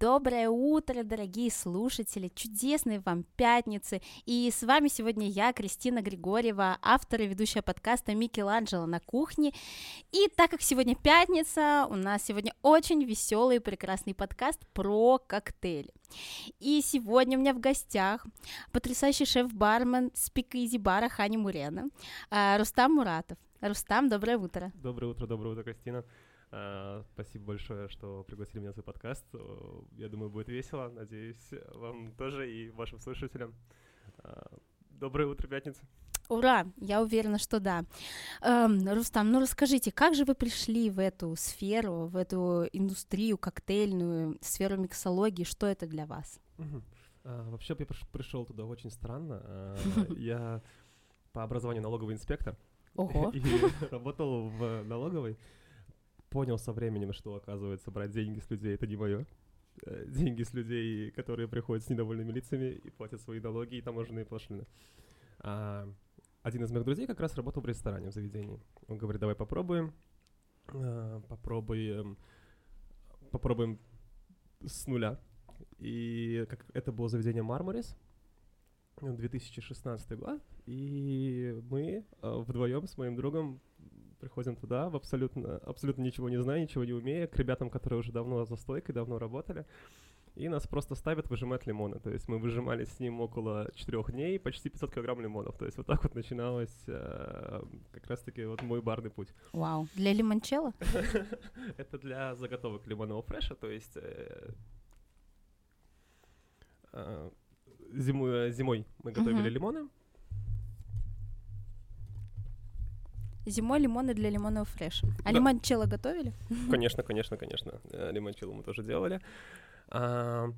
Доброе утро, дорогие слушатели, чудесной вам пятницы. И с вами сегодня я, Кристина Григорьева, автор и ведущая подкаста Микеланджело на кухне. И так как сегодня пятница, у нас сегодня очень веселый и прекрасный подкаст про коктейли. И сегодня у меня в гостях потрясающий шеф-бармен спикизи бара Хани Мурена, а, Рустам Муратов. Рустам, доброе утро. Доброе утро, доброе утро, Кристина. Uh, спасибо большое, что пригласили меня на свой подкаст. Uh, я думаю, будет весело. Надеюсь, вам тоже и вашим слушателям. Uh, доброе утро, пятница. Ура! Я уверена, что да. Эм, Рустам, ну расскажите, как же вы пришли в эту сферу, в эту индустрию коктейльную, сферу миксологии? Что это для вас? Uh-huh. вообще, я пришел туда очень странно. Я по образованию налоговый инспектор. Ого. И работал в налоговой понял со временем, что, оказывается, брать деньги с людей — это не мое. Э, деньги с людей, которые приходят с недовольными лицами и платят свои налоги и таможенные пошлины. А, один из моих друзей как раз работал в ресторане, в заведении. Он говорит, давай попробуем, а, попробуем, попробуем с нуля. И как, это было заведение Мармарис, 2016 год, и мы э, вдвоем с моим другом приходим туда, в абсолютно, абсолютно ничего не зная, ничего не умея, к ребятам, которые уже давно за стойкой, давно работали, и нас просто ставят выжимать лимоны. То есть мы выжимали с ним около четырех дней, почти 500 килограмм лимонов. То есть вот так вот начиналось э, как раз-таки вот мой барный путь. Вау. Для лимончелло? Это для заготовок лимонного фреша, то есть э, э, зимой мы готовили лимоны, Зимой лимоны для лимонного фреша. А да. лимончелло готовили? Конечно, конечно, конечно. Э, лимончелло мы тоже делали. А,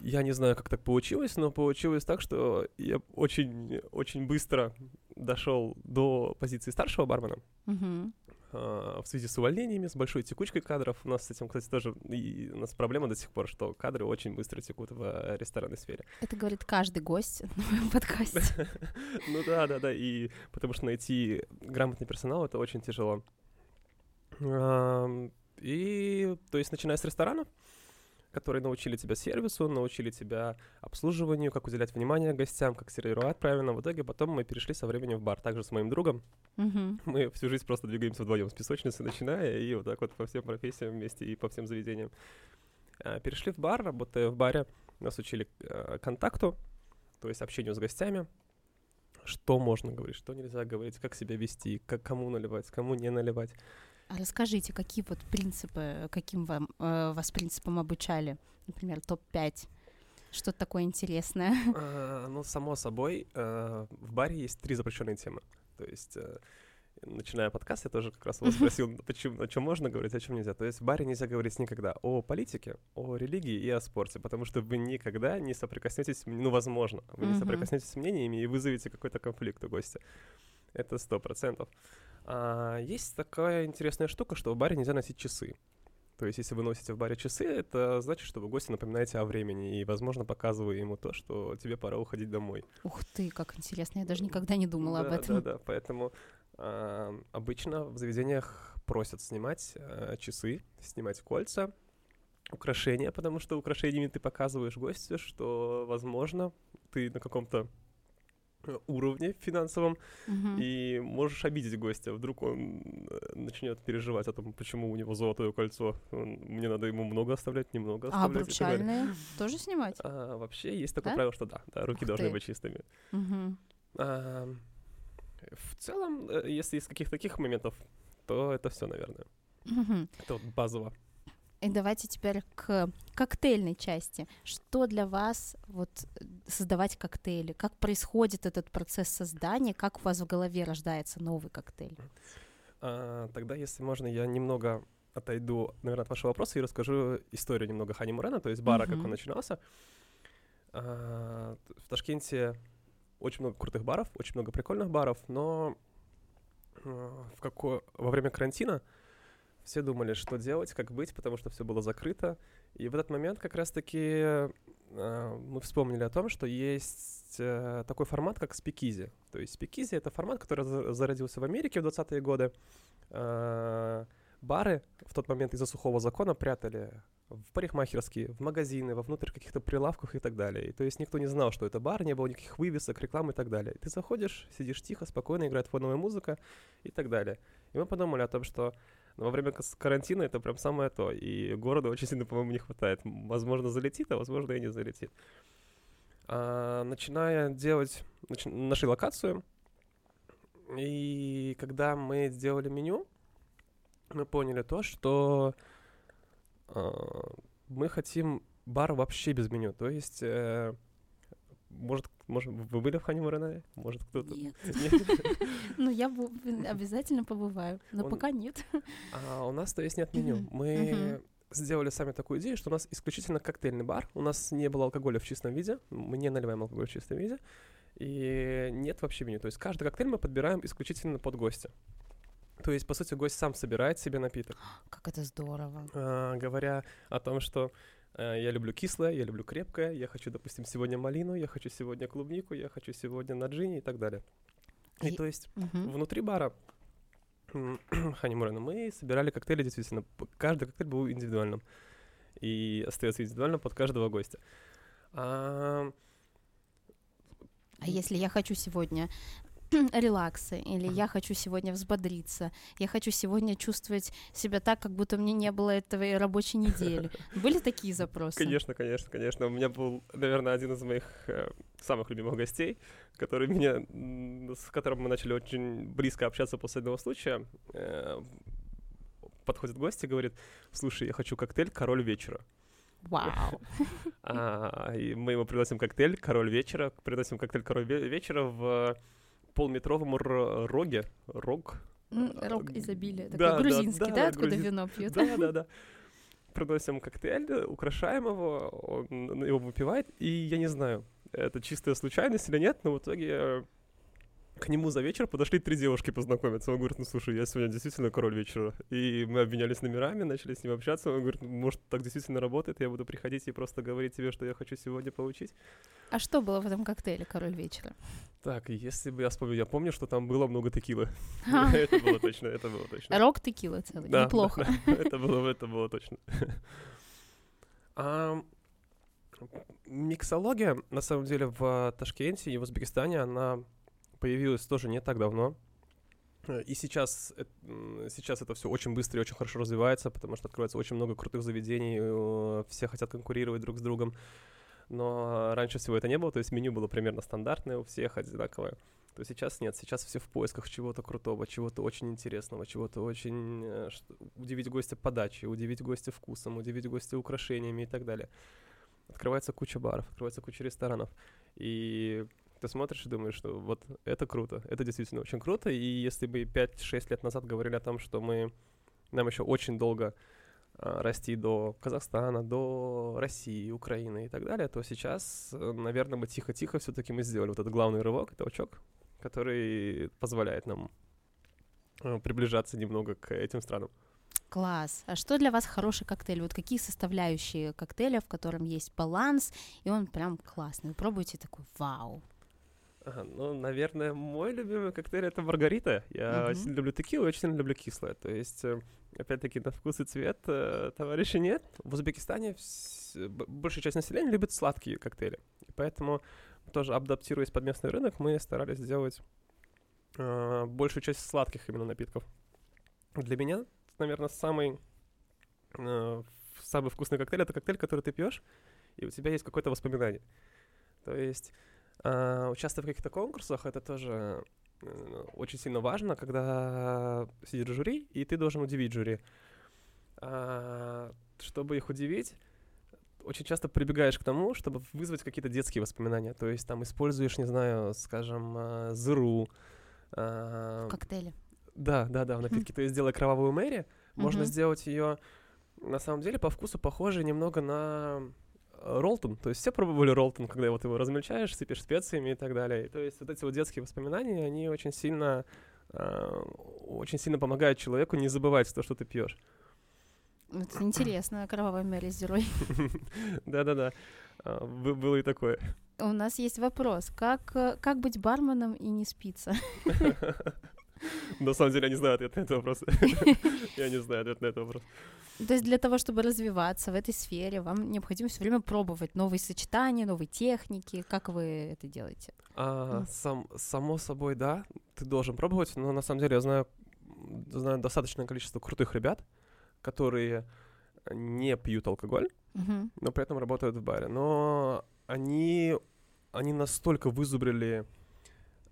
я не знаю, как так получилось, но получилось так, что я очень, очень быстро дошел до позиции старшего бармена. Угу. А, в связи с увольнениями, с большой текучкой кадров. У нас с этим, кстати, тоже и у нас проблема до сих пор, что кадры очень быстро текут в э, ресторанной сфере. Это говорит каждый гость на моем подкасте. Ну да, да, да, и потому что найти грамотный персонал — это очень тяжело. И, то есть, начиная с ресторана, которые научили тебя сервису, научили тебя обслуживанию, как уделять внимание гостям, как сервировать правильно. В итоге потом мы перешли со временем в бар, также с моим другом. Mm-hmm. Мы всю жизнь просто двигаемся вдвоем с песочницы, начиная, и вот так вот по всем профессиям вместе и по всем заведениям. А, перешли в бар, работая в баре, нас учили а, контакту, то есть общению с гостями, что можно говорить, что нельзя говорить, как себя вести, как кому наливать, кому не наливать. А расскажите, какие вот принципы, каким вам, э, вас принципам обучали? Например, топ-5. Что-то такое интересное. А, ну, само собой, э, в баре есть три запрещенные темы. То есть, э, начиная подкаст, я тоже как раз вас спросил, почему, о чем можно говорить, о чем нельзя. То есть в баре нельзя говорить никогда о политике, о религии и о спорте, потому что вы никогда не соприкоснетесь, ну, возможно, вы не соприкоснетесь с мнениями и вызовете какой-то конфликт у гостя. Это сто процентов. А, есть такая интересная штука, что в баре нельзя носить часы. То есть, если вы носите в баре часы, это значит, что вы гостю напоминаете о времени и, возможно, показывая ему то, что тебе пора уходить домой. Ух ты, как интересно, я даже никогда не думала да, об этом. Да, да, поэтому э, обычно в заведениях просят снимать э, часы, снимать кольца, украшения, потому что украшениями ты показываешь гостю, что, возможно, ты на каком-то уровне финансовом, угу. и можешь обидеть гостя. Вдруг он э, начнет переживать о том, почему у него золотое кольцо. Мне надо ему много оставлять, немного а оставлять. А обручальные тоже снимать? А, вообще есть такое да? правило, что да, да руки Ух должны ты. быть чистыми. Угу. А, в целом, э, если из каких-то таких моментов, то это все, наверное. Угу. Это вот базово. И давайте теперь к коктейльной части. Что для вас вот создавать коктейли? Как происходит этот процесс создания? Как у вас в голове рождается новый коктейль? А, тогда, если можно, я немного отойду, наверное, от вашего вопроса и расскажу историю немного Хани Мурена, то есть бара, uh-huh. как он начинался. А, в Ташкенте очень много крутых баров, очень много прикольных баров, но а, в какое, во время карантина все думали, что делать, как быть, потому что все было закрыто. И в этот момент как раз-таки э, мы вспомнили о том, что есть э, такой формат, как спикизи. То есть спикизи — это формат, который зародился в Америке в 20-е годы. Э, бары в тот момент из-за сухого закона прятали в парикмахерские, в магазины, вовнутрь каких-то прилавков и так далее. И, то есть никто не знал, что это бар, не было никаких вывесок, реклам и так далее. И ты заходишь, сидишь тихо, спокойно, играет фоновая музыка и так далее. И мы подумали о том, что во время карантина это прям самое то. И города очень сильно, по-моему, не хватает. Возможно, залетит, а возможно, и не залетит. А, начиная делать, нач... нашли локацию, и когда мы сделали меню, мы поняли то, что э, мы хотим бар вообще без меню. То есть, э, может, может, вы были в Хани Муране? Может, кто-то? Нет. Ну, я обязательно побываю, но пока нет. А у нас, то есть, нет меню. Мы сделали сами такую идею, что у нас исключительно коктейльный бар. У нас не было алкоголя в чистом виде. Мы не наливаем алкоголь в чистом виде. И нет вообще меню. То есть каждый коктейль мы подбираем исключительно под гостя. То есть, по сути, гость сам собирает себе напиток. Как это здорово. А, говоря о том, что я люблю кислое, я люблю крепкое, я хочу, допустим, сегодня малину, я хочу сегодня клубнику, я хочу сегодня на джине и так далее. И, и то есть угу. внутри бара Хани Мурена мы собирали коктейли действительно. Каждый коктейль был индивидуальным. И остается индивидуальным под каждого гостя. А, а если я хочу сегодня релакса, или я хочу сегодня взбодриться, я хочу сегодня чувствовать себя так, как будто мне не было этого рабочей недели. Были такие запросы? Конечно, конечно, конечно. У меня был, наверное, один из моих э, самых любимых гостей, который меня, с которым мы начали очень близко общаться после одного случая. Э, подходит гость и говорит, слушай, я хочу коктейль «Король вечера». Вау. А, и мы ему приносим коктейль «Король вечера», приносим коктейль «Король вечера» в полметровом роге, рог. Рог изобилия, такой да, грузинский, да, да, да откуда грузин... вино пьют. Да, да, да. Приносим коктейль, украшаем его, он его выпивает, и я не знаю, это чистая случайность или нет, но в итоге к нему за вечер подошли три девушки познакомиться. Он говорит, ну слушай, я сегодня действительно король вечера. И мы обменялись номерами, начали с ним общаться. Он говорит, может, так действительно работает, я буду приходить и просто говорить тебе, что я хочу сегодня получить. А что было в этом коктейле король вечера? Так, если бы я вспомнил, я помню, что там было много текилы. Это было точно, это было точно. Рок текила целый, неплохо. Это было, это было точно. Миксология, на самом деле, в Ташкенте и в Узбекистане, она появилась тоже не так давно. Э, и сейчас, сейчас это все очень быстро и очень хорошо развивается, потому что открывается очень много крутых заведений, э, все хотят конкурировать друг с другом. Но раньше всего это не было, то есть меню было примерно стандартное у всех, одинаковое. То сейчас нет, сейчас все в поисках чего-то крутого, чего-то очень интересного, чего-то очень... Э, удивить гостя подачей, удивить гостя вкусом, удивить гостя украшениями и так далее. Открывается куча баров, открывается куча ресторанов. И ты смотришь и думаешь, что вот это круто, это действительно очень круто, и если бы 5-6 лет назад говорили о том, что мы, нам еще очень долго а, расти до Казахстана, до России, Украины и так далее, то сейчас, э, наверное, мы тихо-тихо все-таки мы сделали вот этот главный рывок, толчок, который позволяет нам э, приближаться немного к этим странам. Класс. А что для вас хороший коктейль? Вот какие составляющие коктейля, в котором есть баланс, и он прям классный? Вы пробуете такой, вау. Ага, ну, наверное, мой любимый коктейль это маргарита. Я uh-huh. очень люблю текилу, очень сильно люблю кислое. То есть, э, опять-таки, на вкус и цвет э, товарища нет. В Узбекистане большая часть населения любит сладкие коктейли. И поэтому, тоже адаптируясь под местный рынок, мы старались сделать э, большую часть сладких именно напитков. Для меня, наверное, самый, э, самый вкусный коктейль это коктейль, который ты пьешь, и у тебя есть какое-то воспоминание. То есть Uh, участвовать в каких-то конкурсах это тоже uh, очень сильно важно, когда сидит жюри, и ты должен удивить жюри. Uh, чтобы их удивить, очень часто прибегаешь к тому, чтобы вызвать какие-то детские воспоминания. То есть там используешь, не знаю, скажем, uh, зыру. В коктейле. Да, да, да, в напитке. То есть делая кровавую Мэри, можно сделать ее на самом деле по вкусу похожей немного на ролтон, то есть все пробовали ролтон, когда вот его размельчаешь, сыпешь специями и так далее. И, то есть вот эти вот детские воспоминания, они очень сильно, э, очень сильно помогают человеку не забывать то, что ты пьешь. Это интересно, кровавая Мэри с. Да-да-да, а, было и такое. У нас есть вопрос, как, как быть барменом и не спиться? На самом деле я не знаю ответ на этот вопрос. Я не знаю ответ на этот вопрос. То есть для того, чтобы развиваться в этой сфере, вам необходимо все время пробовать новые сочетания, новые техники. Как вы это делаете? А, сам, само собой, да, ты должен пробовать, но на самом деле я знаю, знаю достаточное количество крутых ребят, которые не пьют алкоголь, Мгм. но при этом работают в баре. Но они, они настолько вызубрили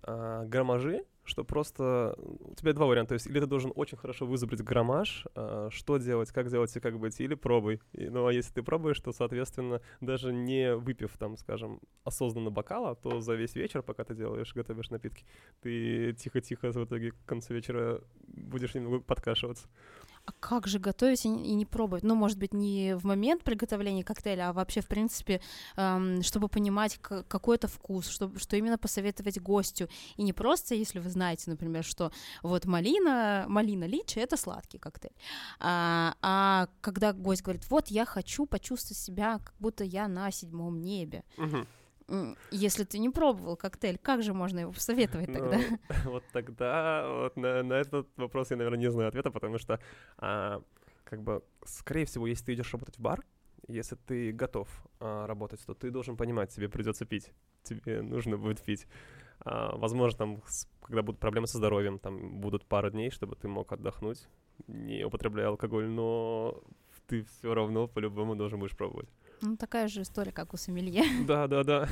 а, граммажи, что просто у тебя два варианта. То есть или ты должен очень хорошо вызубрить граммаж, а, что делать, как делать и как быть, или пробуй. И, ну а если ты пробуешь, то, соответственно, даже не выпив там, скажем, осознанно бокала, то за весь вечер, пока ты делаешь, готовишь напитки, ты тихо-тихо в итоге к концу вечера будешь немного подкашиваться. А как же готовить и не пробовать? Ну, может быть, не в момент приготовления коктейля, а вообще, в принципе, эм, чтобы понимать какой это вкус, чтобы, что именно посоветовать гостю. И не просто, если вы знаете, например, что вот малина, малина личи — это сладкий коктейль. А, а когда гость говорит, вот я хочу почувствовать себя, как будто я на седьмом небе. Мгм. Если ты не пробовал коктейль, как же можно его посоветовать тогда? Ну, вот тогда вот на, на этот вопрос я, наверное, не знаю ответа, потому что, а, как бы, скорее всего, если ты идешь работать в бар, если ты готов а, работать, то ты должен понимать, тебе придется пить, тебе нужно будет пить. А, возможно, там, когда будут проблемы со здоровьем, там будут пару дней, чтобы ты мог отдохнуть, не употребляя алкоголь, но ты все равно по-любому должен будешь пробовать. Ну, такая же история, как у сомелье. Да, да, да.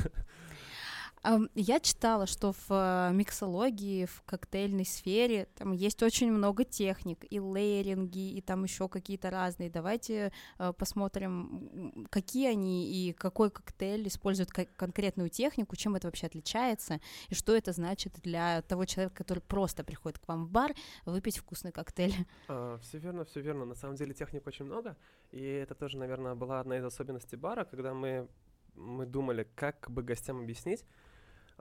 Я читала, что в э, миксологии, в коктейльной сфере там есть очень много техник, и лейеринги, и там еще какие-то разные. Давайте э, посмотрим, какие они и какой коктейль использует ко- конкретную технику, чем это вообще отличается, и что это значит для того человека, который просто приходит к вам в бар выпить вкусный коктейль. все верно, все верно. На самом деле техник очень много, и это тоже, наверное, была одна из особенностей бара, когда мы мы думали, как бы гостям объяснить а,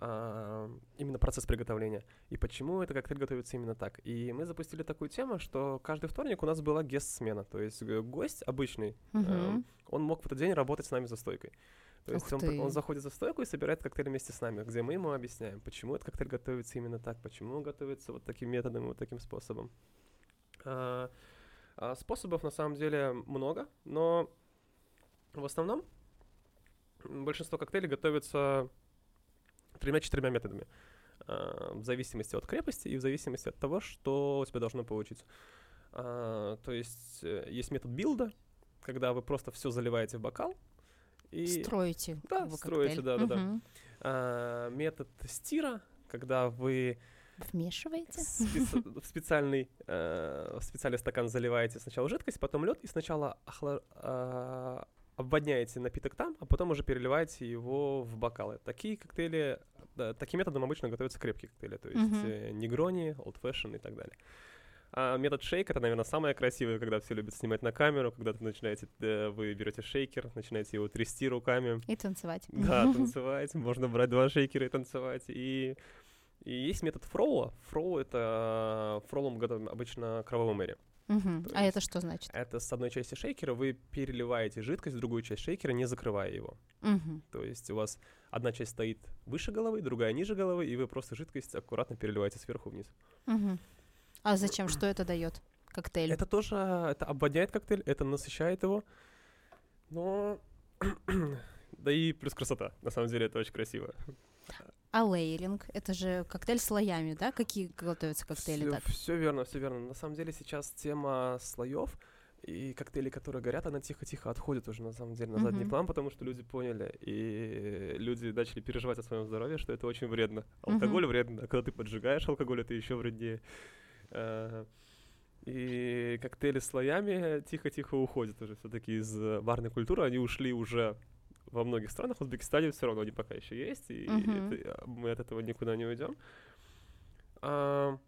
именно процесс приготовления и почему этот коктейль готовится именно так. И мы запустили такую тему, что каждый вторник у нас была гест-смена, то есть э, гость обычный, Мгм. эм, он мог в этот день работать с нами за стойкой. То Ух есть он, ты. он заходит за стойку и собирает коктейль вместе с нами, где мы ему объясняем, почему этот коктейль готовится именно так, почему он готовится вот таким методом и вот таким способом. А, а способов на самом деле много, но в основном большинство коктейлей готовится тремя-четырьмя методами. а, в зависимости от крепости и в зависимости от того, что у тебя должно получиться. А, то есть э, есть метод билда, когда вы просто все заливаете в бокал. И Строите. Да, как строите, коктейль. да-да-да. Мгм. а, метод стира, когда вы Вмешиваете? специ- в специальный, э, в специальный стакан заливаете сначала жидкость, потом лед, и сначала охла- обводняете напиток там, а потом уже переливаете его в бокалы. Такие коктейли, да, таким методом обычно готовятся крепкие коктейли, то есть э, негрони, old fashion и так далее. А метод шейк это, наверное, самое красивое, когда все любят снимать на камеру, когда ты начинаете, э, вы берете шейкер, начинаете его трясти руками, И танцевать. да, танцевать. Можно брать два шейкера и танцевать. И, и есть метод фроула. Фроу — это фроулом готовим обычно кровавый мэри. Мгм. То А это что значит? Это с одной части шейкера вы переливаете жидкость в другую часть шейкера, не закрывая его. Мгм. То есть у вас одна часть стоит выше головы, другая ниже головы, и вы просто жидкость аккуратно переливаете сверху вниз. Мгм. А зачем? Что это дает коктейль? Это тоже это обводняет коктейль, это насыщает его, но да и плюс красота. На самом деле это очень красиво. А лейеринг? Это же коктейль слоями, да? Какие готовятся коктейли Всё- так? Все верно, все верно. На самом деле сейчас тема слоев и коктейлей, которые горят, она тихо-тихо отходит уже на самом деле на задний Мгм. план, потому что люди поняли, и люди начали переживать о своем здоровье, что это очень вредно. Алкоголь вредно, а когда ты поджигаешь алкоголь, это еще вреднее. А, И коктейли с слоями тихо-тихо уходят уже все-таки из э, барной культуры. Они ушли уже во многих странах. В Узбекистане все равно они пока еще есть, и Мгм. это- а, мы от этого никуда не уйдем. А,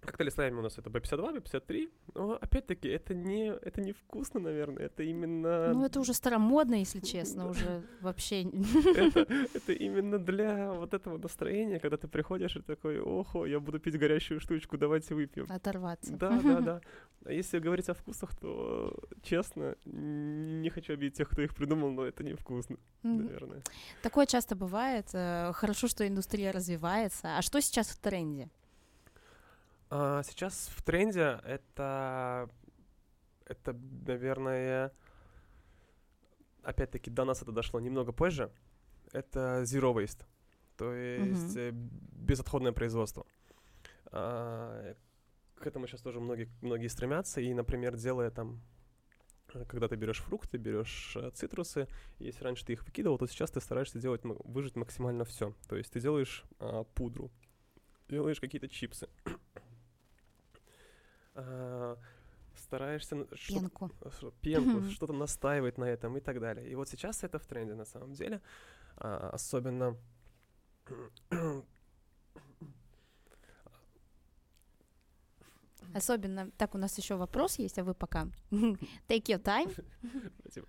коктейли с слоями у нас это B52, B53. Но опять-таки это не, это не вкусно, наверное. Это именно... Ну, это уже старомодно, если честно, уже вообще... это, именно для вот этого настроения, когда ты приходишь и такой, охо, я буду пить горящую штучку, давайте выпьем. Оторваться. Да, да, да. А если говорить о вкусах, то, честно, не хочу обидеть тех, кто их придумал, но это невкусно, наверное. Такое часто бывает. э, Хорошо, что индустрия развивается. А что сейчас в тренде? А, сейчас в тренде это, это, наверное, опять-таки до нас это дошло немного позже. Это zero waste, то есть э, безотходное производство. А, к этому сейчас тоже многие, многие стремятся, и, например, делая там э, когда ты берешь фрукты, берешь э, цитрусы, если раньше ты их выкидывал, то сейчас ты стараешься делать, выжать максимально все. То есть ты делаешь а, пудру, делаешь какие-то чипсы, а, стараешься Пенку. ш- пенку, Мгм. что-то настаивать на этом и так далее. И вот сейчас это в тренде на самом деле, А, особенно Особенно, так, у нас еще вопрос есть, а вы пока. Take your time.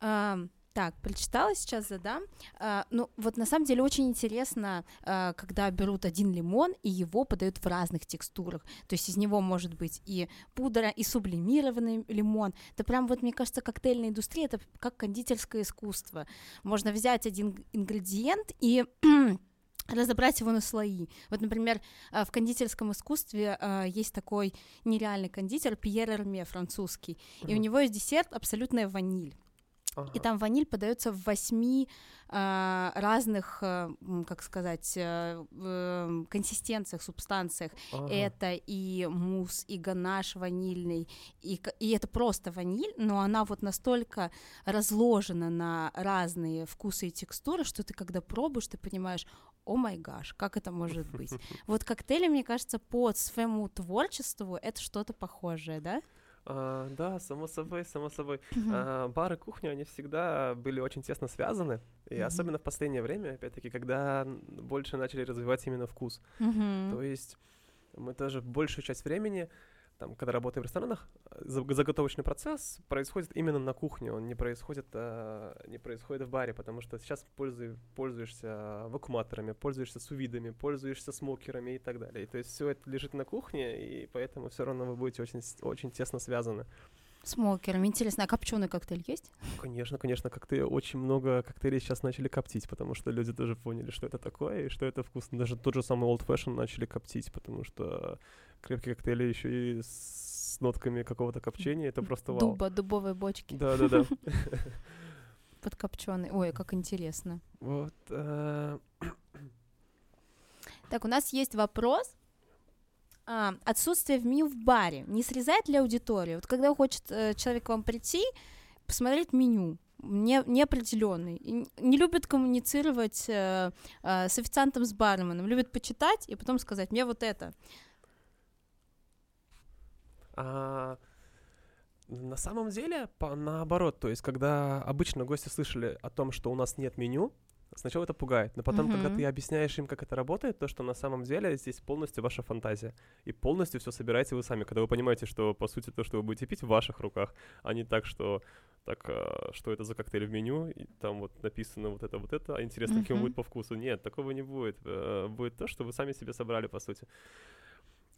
Ам, Так, прочитала, сейчас задам. А, ну, вот на самом деле очень интересно, а, когда берут один лимон и его подают в разных текстурах. То есть из него может быть и пудра, и сублимированный лимон. Это прям вот, мне кажется, коктейльная индустрия, это как кондитерское искусство. Можно взять один ингредиент и разобрать его на слои. Вот, например, а, в кондитерском искусстве а, есть такой нереальный кондитер Пьер Эрме, французский, и у него есть десерт абсолютная ваниль. И ага. там ваниль подается в восьми а, разных, м, как сказать, в, эм, консистенциях, субстанциях. Ага. Это и мусс, и ганаш ванильный, и, и это просто ваниль, но она вот настолько разложена на разные вкусы и текстуры, что ты когда пробуешь, ты понимаешь, о май гаш, как это может быть? Вот коктейли, мне кажется, по своему творчеству это что-то похожее, да? А, да, само собой, само собой. А, бар и кухня, они всегда были очень тесно связаны, и Мгм. особенно в последнее время, опять-таки, когда больше начали развивать именно вкус. Мгм. То есть мы тоже большую часть времени, там, когда работаем в ресторанах, э, за- заготовочный процесс происходит именно на кухне, он не происходит, а, не происходит в баре, потому что сейчас пользуй- пользуешься вакууматорами, пользуешься сувидами, пользуешься смокерами и так далее. И то есть все это лежит на кухне, и поэтому все равно вы будете очень, очень тесно связаны. Смокером. Интересно, а копченый коктейль есть? Конечно, конечно, коктейль, очень много коктейлей сейчас начали коптить, потому что люди тоже поняли, что это такое и что это вкусно. Даже тот же самый Old Fashion начали коптить, потому что крепкие коктейли еще и с нотками какого-то копчения, это просто вау. Дуба, дубовой бочки Да-да-да. подкопченый. Ой, как интересно. Вот. э, Так, у нас есть вопрос. А, отсутствие в меню в баре не срезает ли аудиторию? Вот когда хочет э, человек к вам прийти, посмотреть меню, не, неопределенный, и не любит коммуницировать э, э, с официантом, с барменом, любит почитать и потом сказать, мне вот это. А, на самом деле, по, наоборот, то есть, когда обычно гости слышали о том, что у нас нет меню, сначала это пугает, но потом, когда Мгм. ты объясняешь им, как это работает, то, что на самом деле здесь полностью ваша фантазия, и полностью все собираете вы сами, когда вы понимаете, что, по сути, то, что вы будете пить, в ваших руках, а не так, что так, а, что это за коктейль в меню, и там вот написано вот это, вот это, а интересно, каким он Мгм. будет по вкусу. Нет, такого не будет. Э, Будет то, что вы сами себе собрали, по сути.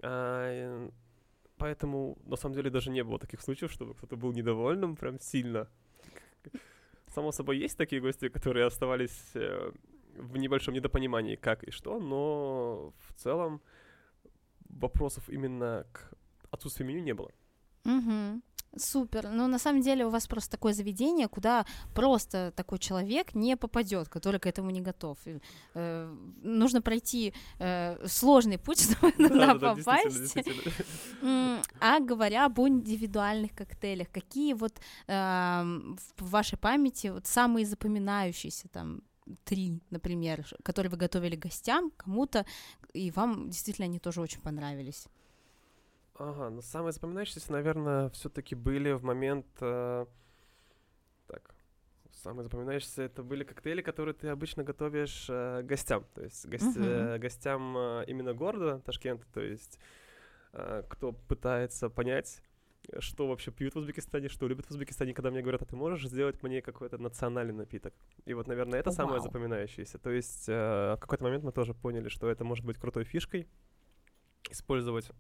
А, Поэтому, на самом деле, даже не было таких случаев, чтобы кто-то был недовольным прям сильно. Само собой, есть такие гости, которые оставались э, в небольшом недопонимании, как и что, но в целом вопросов именно к отсутствию меню не было. Мгм. Супер. Ну, на самом деле, у вас просто такое заведение, куда просто такой человек не попадет, который к этому не готов. И, э, нужно пройти э, сложный путь, чтобы туда Да-да-да, действительно, попасть. действительно. М, А говоря об индивидуальных коктейлях, какие вот эм, в вашей памяти вот самые запоминающиеся там три, например, которые вы готовили гостям, кому-то, и вам действительно они тоже очень понравились? Ага, но самые запоминающиеся, наверное, все-таки были в момент... э, так, самые запоминающиеся это были коктейли, которые ты обычно готовишь э, гостям. То есть гость- э, гостям э, именно города Ташкента, то есть э, кто пытается понять, что вообще пьют в Узбекистане, что любят в Узбекистане, когда мне говорят, а ты можешь сделать мне какой-то национальный напиток? И вот, наверное, это О, самое вау. запоминающееся. То есть э, в какой-то момент мы тоже поняли, что это может быть крутой фишкой, использовать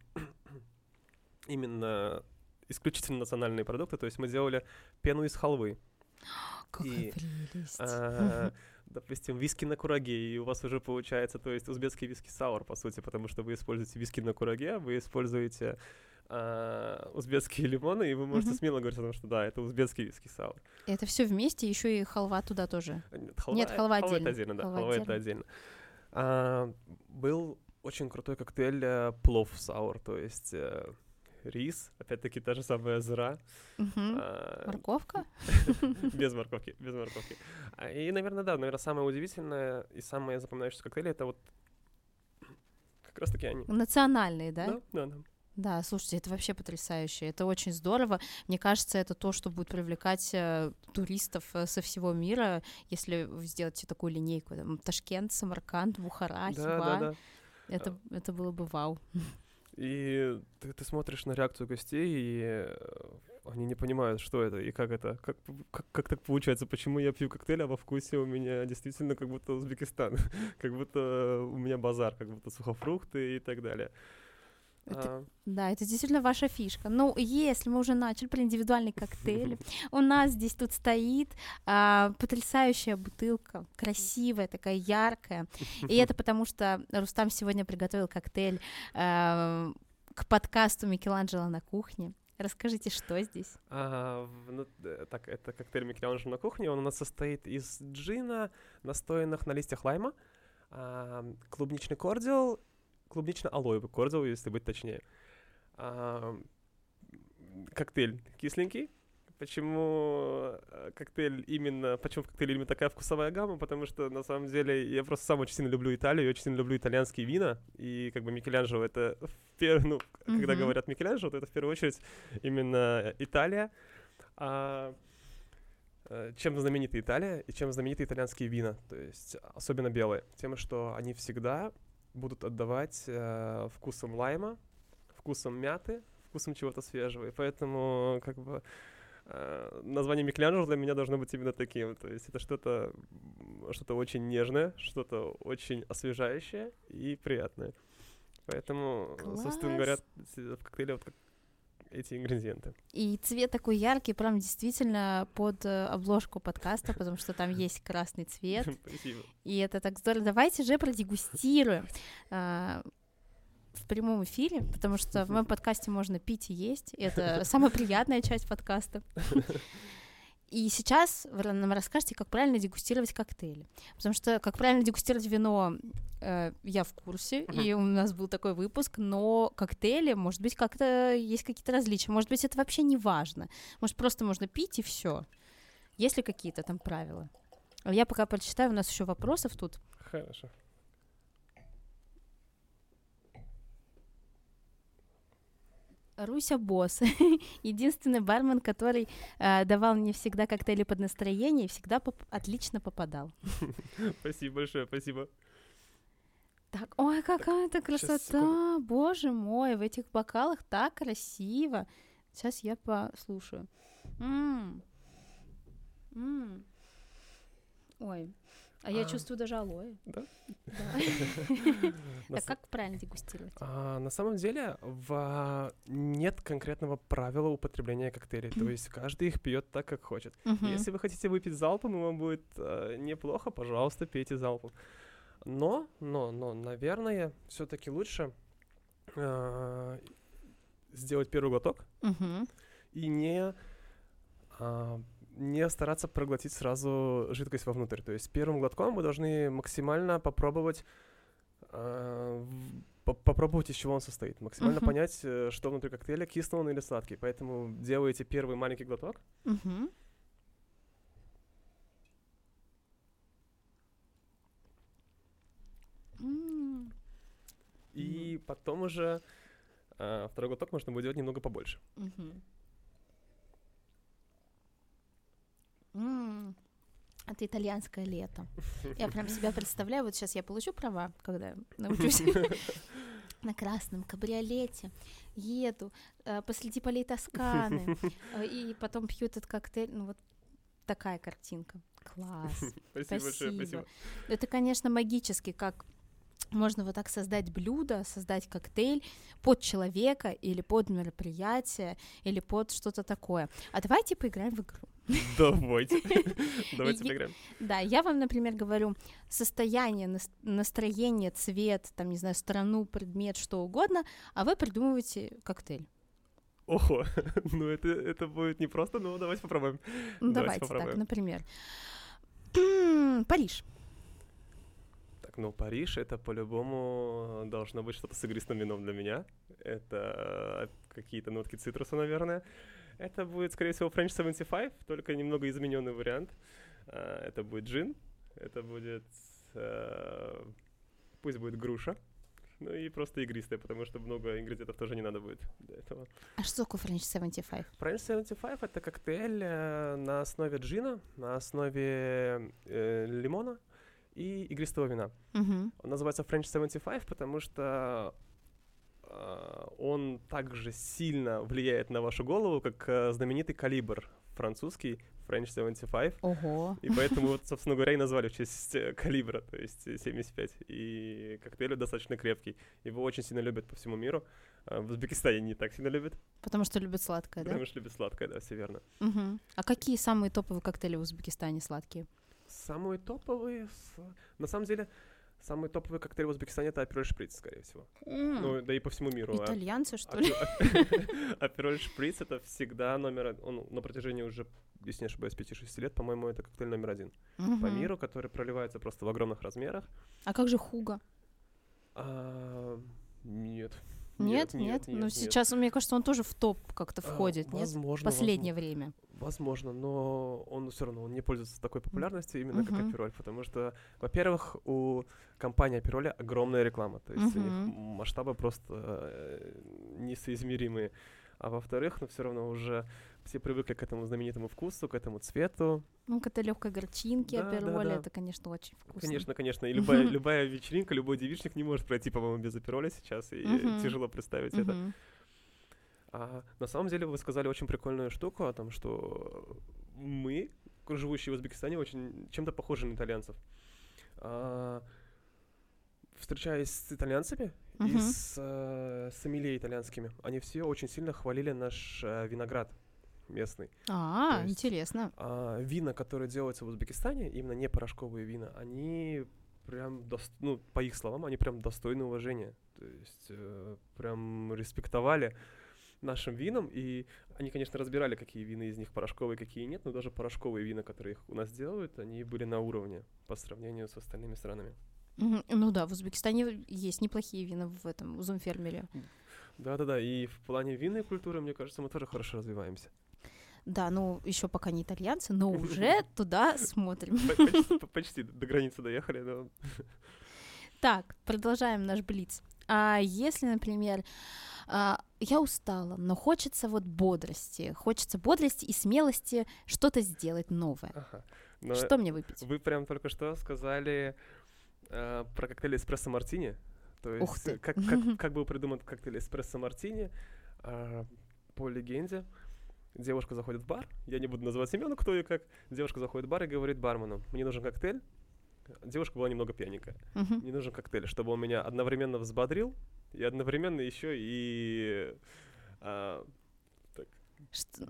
именно исключительно национальные продукты. То есть мы делали пену из халвы. Какая И, прелесть. А, допустим, виски на кураге, и у вас уже получается, то есть узбекский виски саур, по сути, потому что вы используете виски на кураге, вы используете а, узбекские лимоны, и вы можете смело говорить о том, что да, это узбекский виски саур. Это все вместе, еще и халва туда тоже. А, Нет, халва, Нет, халва это отдельно. отдельно, да, Халва халва, это отдельно. А, был очень крутой коктейль э, плов саур, то есть э, рис, опять-таки та же самая зра, а, Морковка? без морковки, без морковки. А, И, наверное, да, наверное, самое удивительное и самое запоминающееся коктейли это вот как раз-таки они. Национальные, да? Да, да, да. Да, слушайте, это вообще потрясающе. Это очень здорово. Мне кажется, это то, что будет привлекать э, туристов э, со всего мира, если вы сделаете такую линейку. Там, Ташкент, Самарканд, Бухара, Да, Хива. да, да. Это, это было бы вау. И ты, ты смотришь на реакцию гостей, и э, они не понимают, что это и как это, как, как, как так получается, почему я пью коктейль, а во вкусе у меня действительно как будто Узбекистан, как будто у меня базар, как будто сухофрукты и так далее. Это- А, Да, это действительно ваша фишка. Ну, если мы уже начали про индивидуальные коктейли, у нас здесь тут стоит а, потрясающая бутылка, красивая, такая яркая. И это потому, что Рустам сегодня приготовил коктейль а, к подкасту Микеланджело на кухне. Расскажите, что здесь? а, ну, так, это коктейль Микеланджело на кухне, он у нас состоит из джина, настоянных на листьях лайма, а, клубничный кордиал, клубнично-алоевый кордиал, если быть точнее. А, коктейль кисленький. Почему э, коктейль именно, почему в коктейле именно такая вкусовая гамма? Потому что на самом деле я просто сам очень сильно люблю Италию, я очень сильно люблю итальянские вина, и как бы Микеланджело это в пер- ну, когда Мгм. говорят Микеланджело, то это в первую очередь именно Италия. А, э, чем знаменита Италия и чем знамениты итальянские вина, то есть особенно белые, тем, что они всегда будут отдавать э, вкусом лайма, вкусом мяты, вкусом чего-то свежего. И поэтому, как бы, э, название Микеланджело для меня должно быть именно таким. То есть это что-то м, что-то очень нежное, что-то очень освежающее и приятное. Поэтому, собственно говоря, в коктейле вот как эти ингредиенты. И цвет такой яркий, прям действительно под э, обложку подкаста, потому что там есть красный цвет. Спасибо. И это так здорово. Давайте же продегустируем а, в прямом эфире, потому что в моем подкасте можно пить и есть. Это самая приятная часть подкаста. И сейчас вы нам расскажете, как правильно дегустировать коктейли. Потому что как правильно дегустировать вино, э, я в курсе, Мгм. и у нас был такой выпуск, но коктейли, может быть, как-то есть какие-то различия. Может быть, это вообще не важно. Может, просто можно пить и все. Есть ли какие-то там правила? Я пока прочитаю, у нас еще вопросов тут. Хорошо. Руся Босс. Единственный бармен, который э, давал мне всегда коктейли под настроение и всегда поп- отлично попадал. Спасибо большое, спасибо. Так, ой, какая-то щас, красота! Боже мой, в этих бокалах так красиво. Сейчас я послушаю. М. М. Ой, а я А. чувствую даже алоэ. Да? Да. С- как правильно дегустировать? А, на самом деле в... нет конкретного правила употребления коктейлей, то есть каждый их пьет так, как хочет. Если вы хотите выпить залпом, вам будет э, неплохо, пожалуйста, пейте залпом. Но, но, но, наверное, все-таки лучше э, сделать первый глоток и не, а, не стараться проглотить сразу жидкость вовнутрь. То есть первым глотком вы должны максимально попробовать по- попробовать, из чего он состоит. Максимально Мгм. понять, э, что внутри коктейля, кислый он или сладкий. Поэтому делаете первый маленький глоток. М. и потом уже а, второй глоток можно будет делать немного побольше. Мгм. Это итальянское лето. Я прям себя представляю, вот сейчас я получу права, когда научусь на красном кабриолете, еду э, посреди полей Тосканы, э, и потом пью этот коктейль, ну вот такая картинка. Класс. Спасибо большое, Спасибо. спасибо. Это, конечно, магически, как можно вот так создать блюдо, создать коктейль под человека или под мероприятие, или под что-то такое. А давайте поиграем в игру. Давайте. Давайте поиграем. Да, я вам, например, говорю состояние, настроение, цвет, там, не знаю, страну, предмет, что угодно, а вы придумываете коктейль. Ого, ну это, это будет непросто, но давайте попробуем. Ну, давайте, давайте попробуем. так, например. Париж. Так, ну Париж это по-любому должно быть что-то с игристым вином для меня. Это какие-то нотки цитруса, наверное. Это будет, скорее всего, French 75, только немного измененный вариант. А, это будет джин, это будет... Э, пусть будет груша, ну и просто игристая, потому что много ингредиентов тоже не надо будет для этого. А что такое French 75? French 75 — это коктейль э, на основе джина, на основе э, лимона и игристого вина. Uh-huh. Он называется French 75, потому что он также сильно влияет на вашу голову, как э, знаменитый калибр французский French 75. Ого. И поэтому, вот, собственно говоря, и назвали в честь э, калибра, то есть 75. И коктейль достаточно крепкий. Его очень сильно любят по всему миру. В Узбекистане не так сильно любят. Потому что любят сладкое, да? Потому что любят сладкое, да, все верно. Угу. А какие самые топовые коктейли в Узбекистане сладкие? Самые топовые? На самом деле, Самый топовый коктейль в Узбекистане это апероль шприц, скорее всего. Mm. Ну, да и по всему миру. А Итальянцы, что ли? Апероль шприц это всегда номер... Он на протяжении уже, если не ошибаюсь, 5-6 лет, по-моему, это коктейль номер один по миру, который проливается просто в огромных размерах. А как же хуга? А, нет. Нет, нет, нет. Ну, нет. сейчас, мне кажется, он тоже в топ как-то а, входит, а, возможно, нет? Последнее возможно, время. Возможно, но он все равно он не пользуется такой популярностью именно uh-huh. как Апероль, потому что, во-первых, у компании Апероля огромная реклама, то есть uh-huh. у них масштабы просто э, несоизмеримые. А во-вторых, ну все равно уже все привыкли к этому знаменитому вкусу, к этому цвету. Ну, к этой легкой горчинке, да, апероля, да, да. это, конечно, очень вкусно. Конечно, конечно. И любая, любая вечеринка, любой девичник не может пройти, по-моему, без апероля сейчас, и тяжело представить это. А на самом деле вы сказали очень прикольную штуку о том, что мы, живущие в Узбекистане, очень чем-то похожи на итальянцев. А, встречаясь с итальянцами uh-huh. и с э, сомелье итальянскими, они все очень сильно хвалили наш э, виноград местный. А, есть, интересно. А, вина, которые делаются в Узбекистане, именно не порошковые вина, они прям, дос- ну, по их словам, они прям достойны уважения. То есть э, прям респектовали нашим винам, и они, конечно, разбирали, какие вина из них порошковые, какие нет, но даже порошковые вина, которые их у нас делают, они были на уровне по сравнению с остальными странами. Ну да, в Узбекистане есть неплохие вина в этом зумфермере. Да-да-да, и в плане винной культуры, мне кажется, мы тоже хорошо развиваемся. Да, ну еще пока не итальянцы, но уже туда смотрим. Почти до границы доехали, но... Так, продолжаем наш блиц. А если, например, а, я устала, но хочется вот бодрости, хочется бодрости и смелости что-то сделать новое. Ага. Но что мне выпить? Вы прям только что сказали э, про коктейль эспрессо мартини. То есть, Ух ты. Как, как, как был придуман коктейль эспрессо мартини э, по легенде, девушка заходит в бар, я не буду называть имен, кто и как, девушка заходит в бар и говорит бармену, мне нужен коктейль, девушка была немного пьяненькая, uh-huh. мне нужен коктейль, чтобы он меня одновременно взбодрил и одновременно еще и а,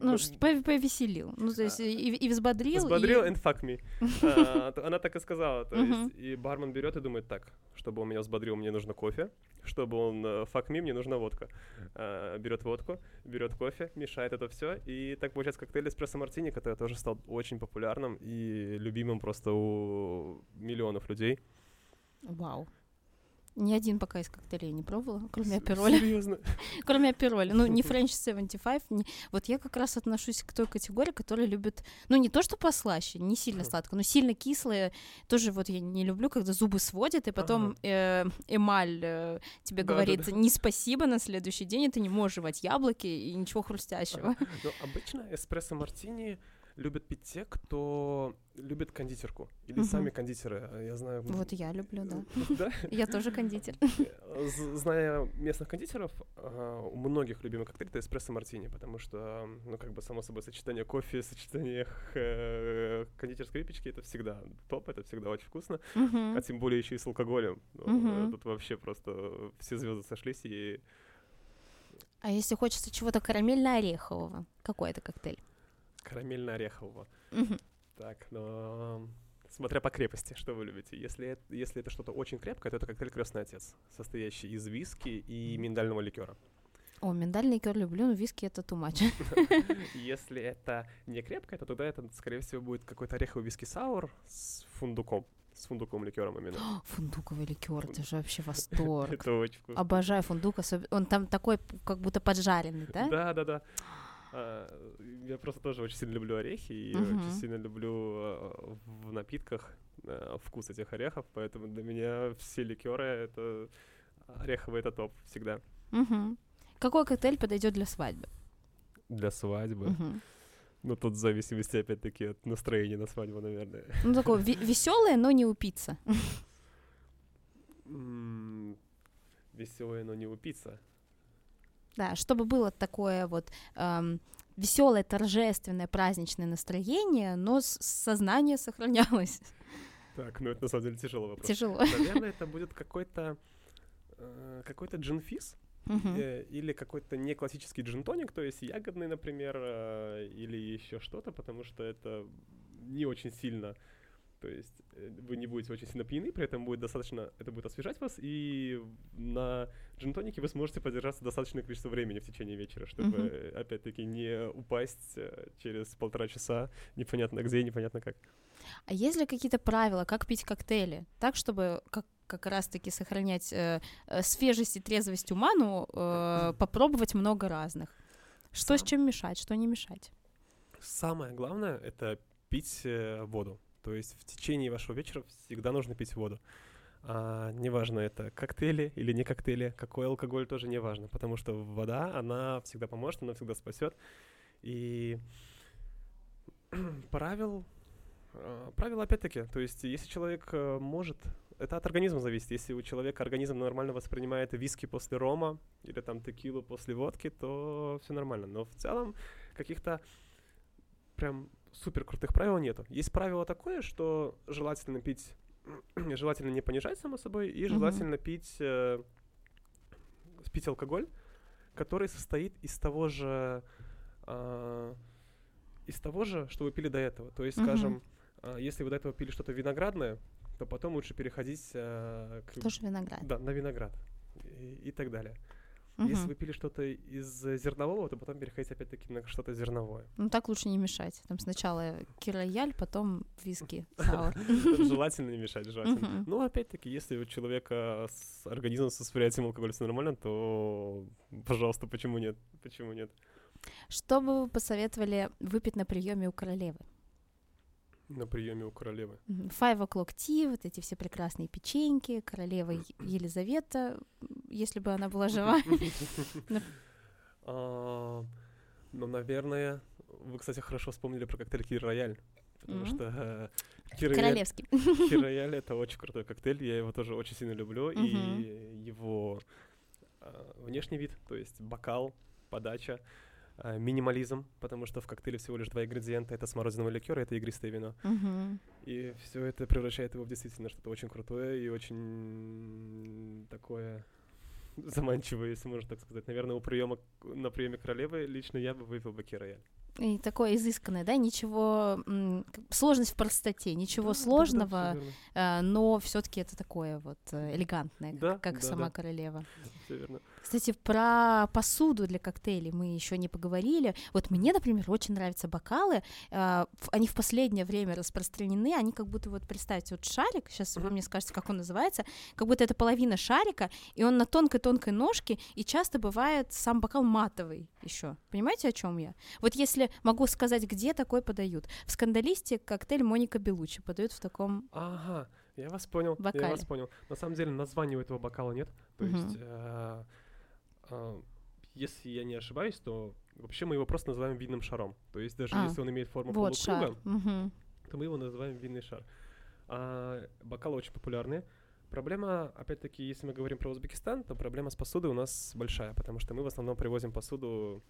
ну, что повеселил. Ну, то есть и, и взбодрил. Взбодрил и... and fuck me. а, она так и сказала. То есть, и бармен берет и думает, так, чтобы он меня взбодрил, мне нужно кофе. Чтобы он uh, fuck me, мне нужна водка. А, берет водку, берет кофе, мешает это все. И так получается коктейль эспрессо мартини, который тоже стал очень популярным и любимым просто у миллионов людей. Вау. Ни один пока из коктейлей не пробовала, кроме апероля. Серьезно? кроме апероля. Ну, не French 75. Не... Вот я как раз отношусь к той категории, которая любит, ну, не то, что послаще, не сильно сладко, но сильно кислое. Тоже вот я не люблю, когда зубы сводят, и потом э, эмаль э, тебе говорит не спасибо на следующий день, и ты не можешь жевать яблоки и ничего хрустящего. Ну, обычно эспрессо-мартини любят пить те, кто любит кондитерку. Или угу. сами кондитеры. Я знаю... Вот я люблю, да. Да? Я тоже кондитер. Зная местных кондитеров, а, у многих любимый коктейль — это эспрессо-мартини, потому что, ну, как бы, само собой, сочетание кофе, сочетание э, кондитерской выпечки — это всегда топ, это всегда очень вкусно. А тем более еще и с алкоголем. Ну, тут вообще просто все звезды сошлись и... А если хочется чего-то карамельно-орехового, какой это коктейль? Карамельно-орехового. Так, но смотря по крепости, что вы любите. Если, это- если это что-то очень крепкое, то это коктейль Крестный Отец, состоящий из виски и миндального ликера. О, миндальный ликер люблю, но виски это too much. Если это не крепкое, то тогда это, скорее всего, будет какой-то ореховый виски саур с фундуком, с фундуковым ликером именно. Фундуковый ликер, это же вообще восторг. Это очень вкусно. Обожаю фундук, особ- он там такой, как будто поджаренный, да? Да, да, да. А, Я просто тоже очень сильно люблю орехи и Мгм. очень сильно люблю э, в напитках э, вкус этих орехов, поэтому для меня все ликеры это ореховый это топ всегда. Мгм. Какой коктейль подойдет для свадьбы? Для свадьбы. Мгм. Ну, тут в зависимости, опять-таки, от настроения на свадьбу, наверное. Ну, такое веселое, но не упиться. Веселое, но не упиться. Да, чтобы было такое вот веселое, торжественное, праздничное настроение, но сознание сохранялось. Так, ну это на самом деле тяжелый вопрос. Тяжело. Наверное, это будет какой-то э, какой-то джин-физ Мгм. э, или какой-то не классический джин-тоник, то есть ягодный, например, э, или еще что-то, потому что это не очень сильно, то есть э, вы не будете очень сильно пьяны, при этом будет достаточно, это будет освежать вас, и на джин-тонике вы сможете подержаться достаточное количество времени в течение вечера, чтобы, э, опять-таки, не упасть э, через полтора часа непонятно где и непонятно как. А есть ли какие-то правила, как пить коктейли, так, чтобы как, как раз-таки сохранять э, свежесть и трезвость ума, ну, э, попробовать много разных? Что с Сам- чем мешать, что не мешать? Самое главное — это пить э, воду. То есть в течение вашего вечера всегда нужно пить воду. А, неважно, это коктейли или не коктейли, какой алкоголь тоже не важно, потому что вода, она всегда поможет, она всегда спасет. И правил, а, правила опять-таки, то есть если человек э, может, это от организма зависит, если у человека организм нормально воспринимает виски после рома или там текилу после водки, то все нормально. Но в целом каких-то прям супер крутых правил нету. Есть правило такое, что желательно пить, желательно не понижать само собой, и желательно пить, э, пить алкоголь, который состоит из того же, а, из того же, что вы пили до этого. То есть, Мгм. скажем, а, если вы до этого пили что-то виноградное, то потом лучше переходить э, к, Тоже виноград. да, на виноград и, и так далее. Если Мгм. вы пили что-то из зернового, то потом переходите опять-таки на что-то зерновое. Ну так лучше не мешать. Там сначала кирояль, потом виски. Желательно не мешать, желательно. Ну, опять-таки, если у человека с организмом с восприятием алкоголя все нормально, то, пожалуйста, почему нет? Почему нет? Что бы вы посоветовали выпить на приеме у королевы? На приеме у королевы. Five o'clock tea, вот эти все прекрасные печеньки, королева Елизавета, если бы она была жива. А, Ну, наверное, вы, кстати, хорошо вспомнили про коктейль Кир Рояль. Потому что э, Кир Королевский. Кир Рояль это очень крутой коктейль, я его тоже очень сильно люблю. И его а, внешний вид, то есть бокал, подача, минимализм, потому что в коктейле всего лишь два ингредиента, это смородиновый ликер и это игристое вино. Мгм. И все это превращает его в действительно что-то очень крутое и очень такое заманчивое, если можно так сказать. Наверное, у приема на приеме королевы лично я бы выпил бы Рояль. И такое изысканное, да, ничего, сложность в простоте, ничего Да, да, да, сложного, всё верно. э, но все-таки это такое вот э, элегантное, Да, как да, сама да. королева. Всё верно. Кстати, про посуду для коктейлей мы еще не поговорили. Вот мне, например, очень нравятся бокалы. э, Они в последнее время распространены. Они как будто вот представьте, вот шарик. Сейчас вы мне скажете, как он называется. Как будто это половина шарика, и он на тонкой-тонкой ножке. И часто бывает сам бокал матовый еще. Понимаете, о чем я? Вот если могу сказать, где такой подают. В скандалисте коктейль Моника Белучи подают в таком. Ага, я вас понял, я Бокале. вас понял. На самом деле названия у этого бокала нет. То Мгм. есть, э, если я не ошибаюсь, то вообще мы его просто называем винным шаром. То есть даже А, если он имеет форму Вот полукруга, шар. То мы его называем винный шар. А, бокалы очень популярны. Проблема, опять-таки, если мы говорим про Узбекистан, то проблема с посудой у нас большая, потому что мы в основном привозим посуду,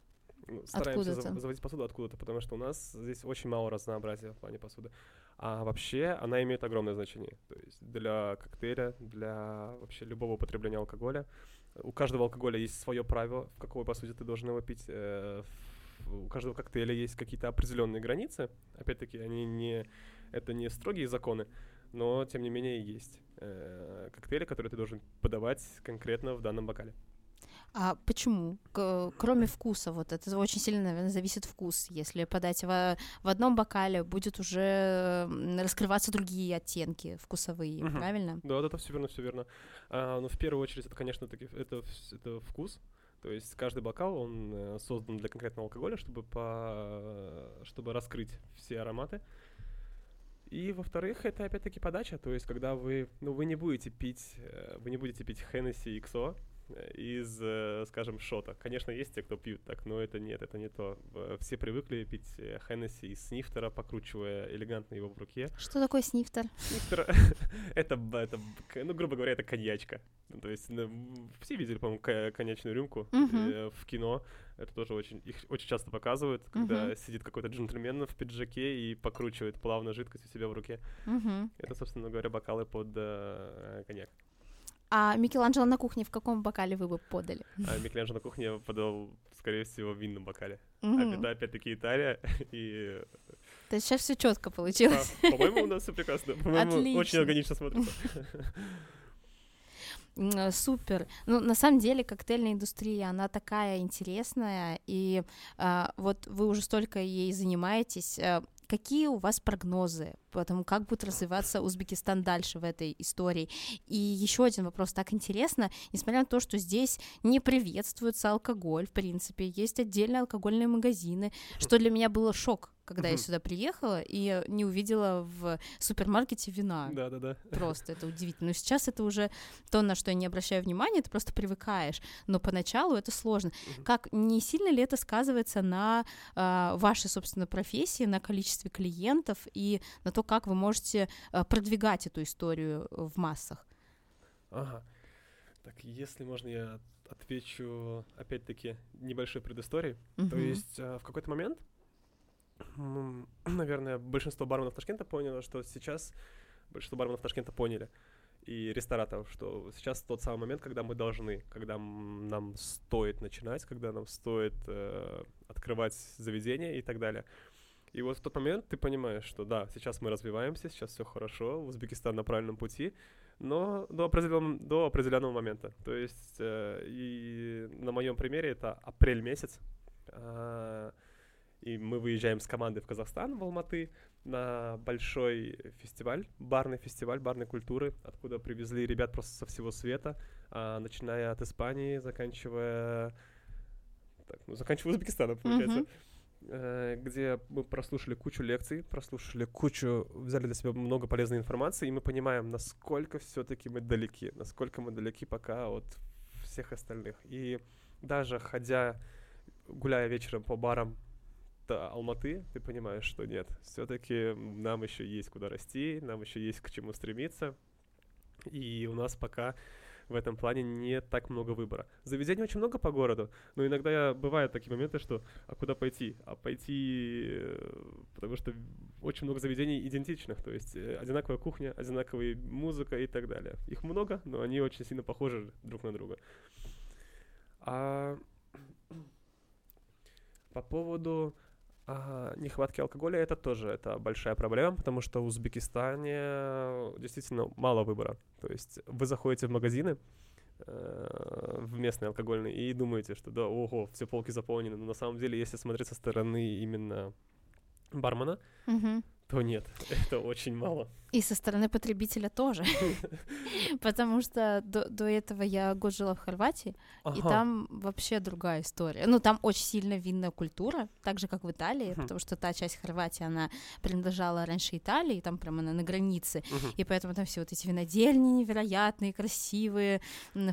ну, стараемся Откуда-то. зав- завозить посуду откуда-то, потому что у нас здесь очень мало разнообразия в плане посуды. А вообще она имеет огромное значение. То есть для коктейля, для вообще любого употребления алкоголя. У каждого алкоголя есть свое правило, в какой посуде ты должен его пить. Э, у каждого коктейля есть какие-то определенные границы. Опять-таки, они не, это не строгие законы, но тем не менее есть э, коктейли, которые ты должен подавать конкретно в данном бокале. А почему? К- кроме вкуса, вот это очень сильно, наверное, зависит вкус. Если подать в, в одном бокале, будет уже раскрываться другие оттенки вкусовые, Мгм. правильно? Да, да, это все верно, все верно. А, но в первую очередь это, конечно, таки, это, это вкус. То есть каждый бокал, он э, создан для конкретного алкоголя, чтобы, по, чтобы раскрыть все ароматы. И, во-вторых, это опять-таки подача. То есть когда вы, ну, вы не будете пить, э, вы не будете пить Hennessy XO э, из, э, скажем, шота. Конечно, есть те, кто пьют так, но это нет, это не то. В- Все привыкли пить э, Hennessy из снифтера, покручивая элегантно его в руке. Что такое снифтер? Снифтер это, это, ну, грубо говоря, это коньячка. Ну, То есть ну, все видели, по-моему, ко- коньячную рюмку э, в кино. Это тоже очень, их очень часто показывают, когда сидит какой-то джентльмен в пиджаке и покручивает плавно жидкость у себя в руке. Это, собственно говоря, бокалы под э, коньяк. А Микеланджело на кухне в каком бокале вы бы подали? А Микеланджело на кухне подал, скорее всего, в винном бокале. Мгм. Это опять-таки Италия. И, То есть сейчас все четко получилось. а, по-моему, у нас все прекрасно. По-моему, очень Отлично. органично смотрится. Э, Супер. Ну, на самом деле, коктейльная индустрия, она такая интересная, и а, вот вы уже столько ей занимаетесь. а, Какие у вас прогнозы по тому, как будет развиваться Узбекистан дальше в этой истории? И еще один вопрос, так интересно, несмотря на то, что здесь не приветствуется алкоголь, в принципе, есть отдельные алкогольные магазины, что для меня было шок, когда я сюда приехала и не увидела в супермаркете вина. Да-да-да. Просто это удивительно. Но сейчас это уже то, на что я не обращаю внимания, ты просто привыкаешь. Но поначалу это сложно. Как не сильно ли это сказывается на а, вашей, собственно, профессии, на количестве клиентов и на то, как вы можете а, продвигать эту историю в массах? Ага. Так, если можно, я отвечу, опять-таки, небольшой предысторией. То Мгм. есть а, в какой-то момент, наверное, большинство барменов Ташкента поняло, что сейчас большинство барменов Ташкента поняли, и рестораторов, что сейчас тот самый момент, когда мы должны, когда нам стоит начинать, когда нам стоит э, открывать заведение и так далее. И вот в тот момент ты понимаешь, что да, сейчас мы развиваемся, сейчас все хорошо, Узбекистан на правильном пути, но до определенного, до определенного момента. То есть э, и на моем примере это апрель месяц, а, и мы выезжаем с командой в Казахстан, в Алматы, на большой фестиваль, барный фестиваль барной культуры, откуда привезли ребят просто со всего света, а, начиная от Испании, заканчивая... Так, ну, заканчивая Узбекистаном, получается. Мгм. Э, где мы прослушали кучу лекций, прослушали кучу, взяли для себя много полезной информации, и мы понимаем, насколько все-таки мы далеки, насколько мы далеки пока от всех остальных. И даже ходя, гуляя вечером по барам та- Алматы, ты понимаешь, что нет, все-таки нам еще есть куда расти, нам еще есть к чему стремиться, и у нас пока в этом плане не так много выбора. Заведений очень много по городу, но иногда бывают такие моменты, что а куда пойти? А пойти, э, потому что очень много заведений идентичных, то есть э, одинаковая кухня, одинаковая музыка и так далее. Их много, но они очень сильно похожи друг на друга. А по поводу а, нехватки алкоголя, это тоже это большая проблема, потому что в Узбекистане действительно мало выбора. То есть вы заходите в магазины, э, в местные алкогольные и думаете, что да, ого, все полки заполнены. Но на самом деле, если смотреть со стороны именно бармена, Мгм. то нет, это очень мало. И со стороны потребителя тоже. Потому что до, до этого я год жила в Хорватии, и Ага. там вообще другая история. Ну, там очень сильно винная культура, так же, как в Италии, потому что та часть Хорватии, она принадлежала раньше Италии, там прямо она на границе, и поэтому там все вот эти винодельни невероятные, красивые,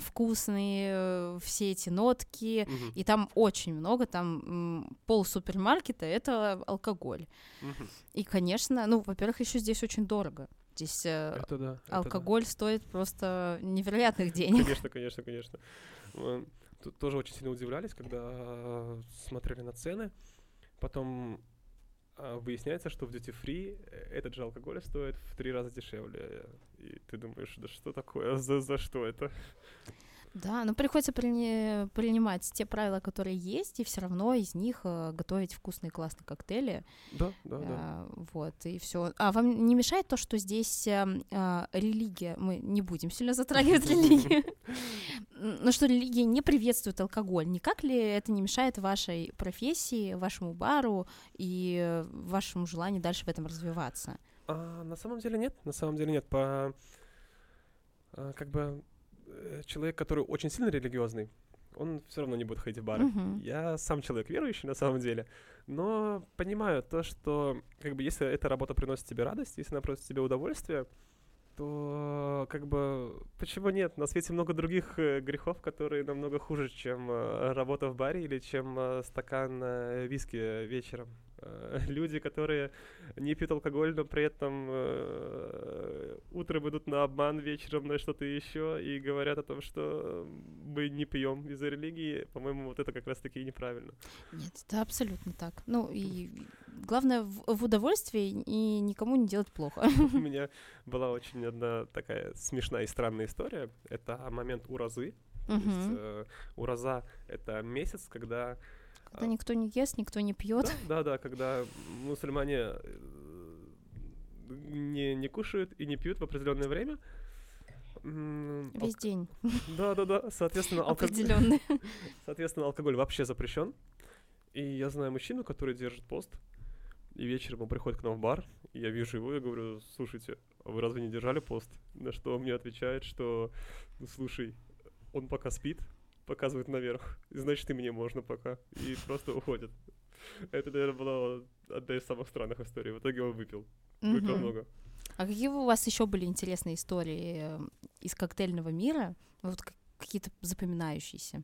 вкусные, э, все эти нотки, и там очень много, там пол супермаркета — это алкоголь. И, конечно, ну, во-первых, еще здесь очень дорого. Здесь э, Это да. это да. алкоголь стоит просто невероятных денег. Конечно, конечно, конечно. Э, Тут тоже очень сильно удивлялись, когда смотрели на цены. Потом а, выясняется, что в duty free этот же алкоголь стоит в три раза дешевле. И ты думаешь, да что такое, за, за что это? Да, но приходится при... принимать те правила, которые есть, и все равно из них э, готовить вкусные классные коктейли. Да, да, да. А, вот, и все. А вам не мешает то, что здесь а, а, религия, мы не будем сильно затрагивать религию, но что религия не приветствует алкоголь. Никак ли это не мешает вашей профессии, вашему бару и вашему желанию дальше в этом развиваться? А, на самом деле нет, на самом деле нет. По а, как бы э, человек, который очень сильно религиозный, он все равно не будет ходить в бары. Мгм. Я сам человек верующий на самом деле, но понимаю то, что как бы если эта работа приносит тебе радость, если она приносит тебе удовольствие, то как бы почему нет? На свете много других э, грехов, которые намного хуже, чем э, работа в баре или чем э, стакан э, виски вечером. Э, Люди, которые не пьют алкоголь, но при этом э, утром идут на обман, вечером на что-то еще и говорят о том, что мы не пьем из-за религии, по-моему, вот это как раз-таки неправильно. Нет, это абсолютно так. Ну и главное в, в удовольствии и никому не делать плохо. У меня была очень одна такая смешная и странная история. Это момент уразы. То есть э, ураза — это месяц, когда... Когда никто не ест, никто не пьет. Да, да, да, когда мусульмане э, не, не кушают и не пьют в определенное время. Весь алк- день Да, да, да. Соответственно, алкоголь, соответственно, алкоголь вообще запрещен. И я знаю мужчину, который держит пост, и вечером он приходит к нам в бар, и я вижу его и говорю, слушайте, а вы разве не держали пост? На что он мне отвечает, что, ну слушай, он пока спит, показывает наверх, значит и мне можно пока, и просто уходит. Это, наверное, была одна из самых странных историй. В итоге он выпил. Выпил много. А какие у вас еще были интересные истории э, из коктейльного мира? Вот какие-то запоминающиеся.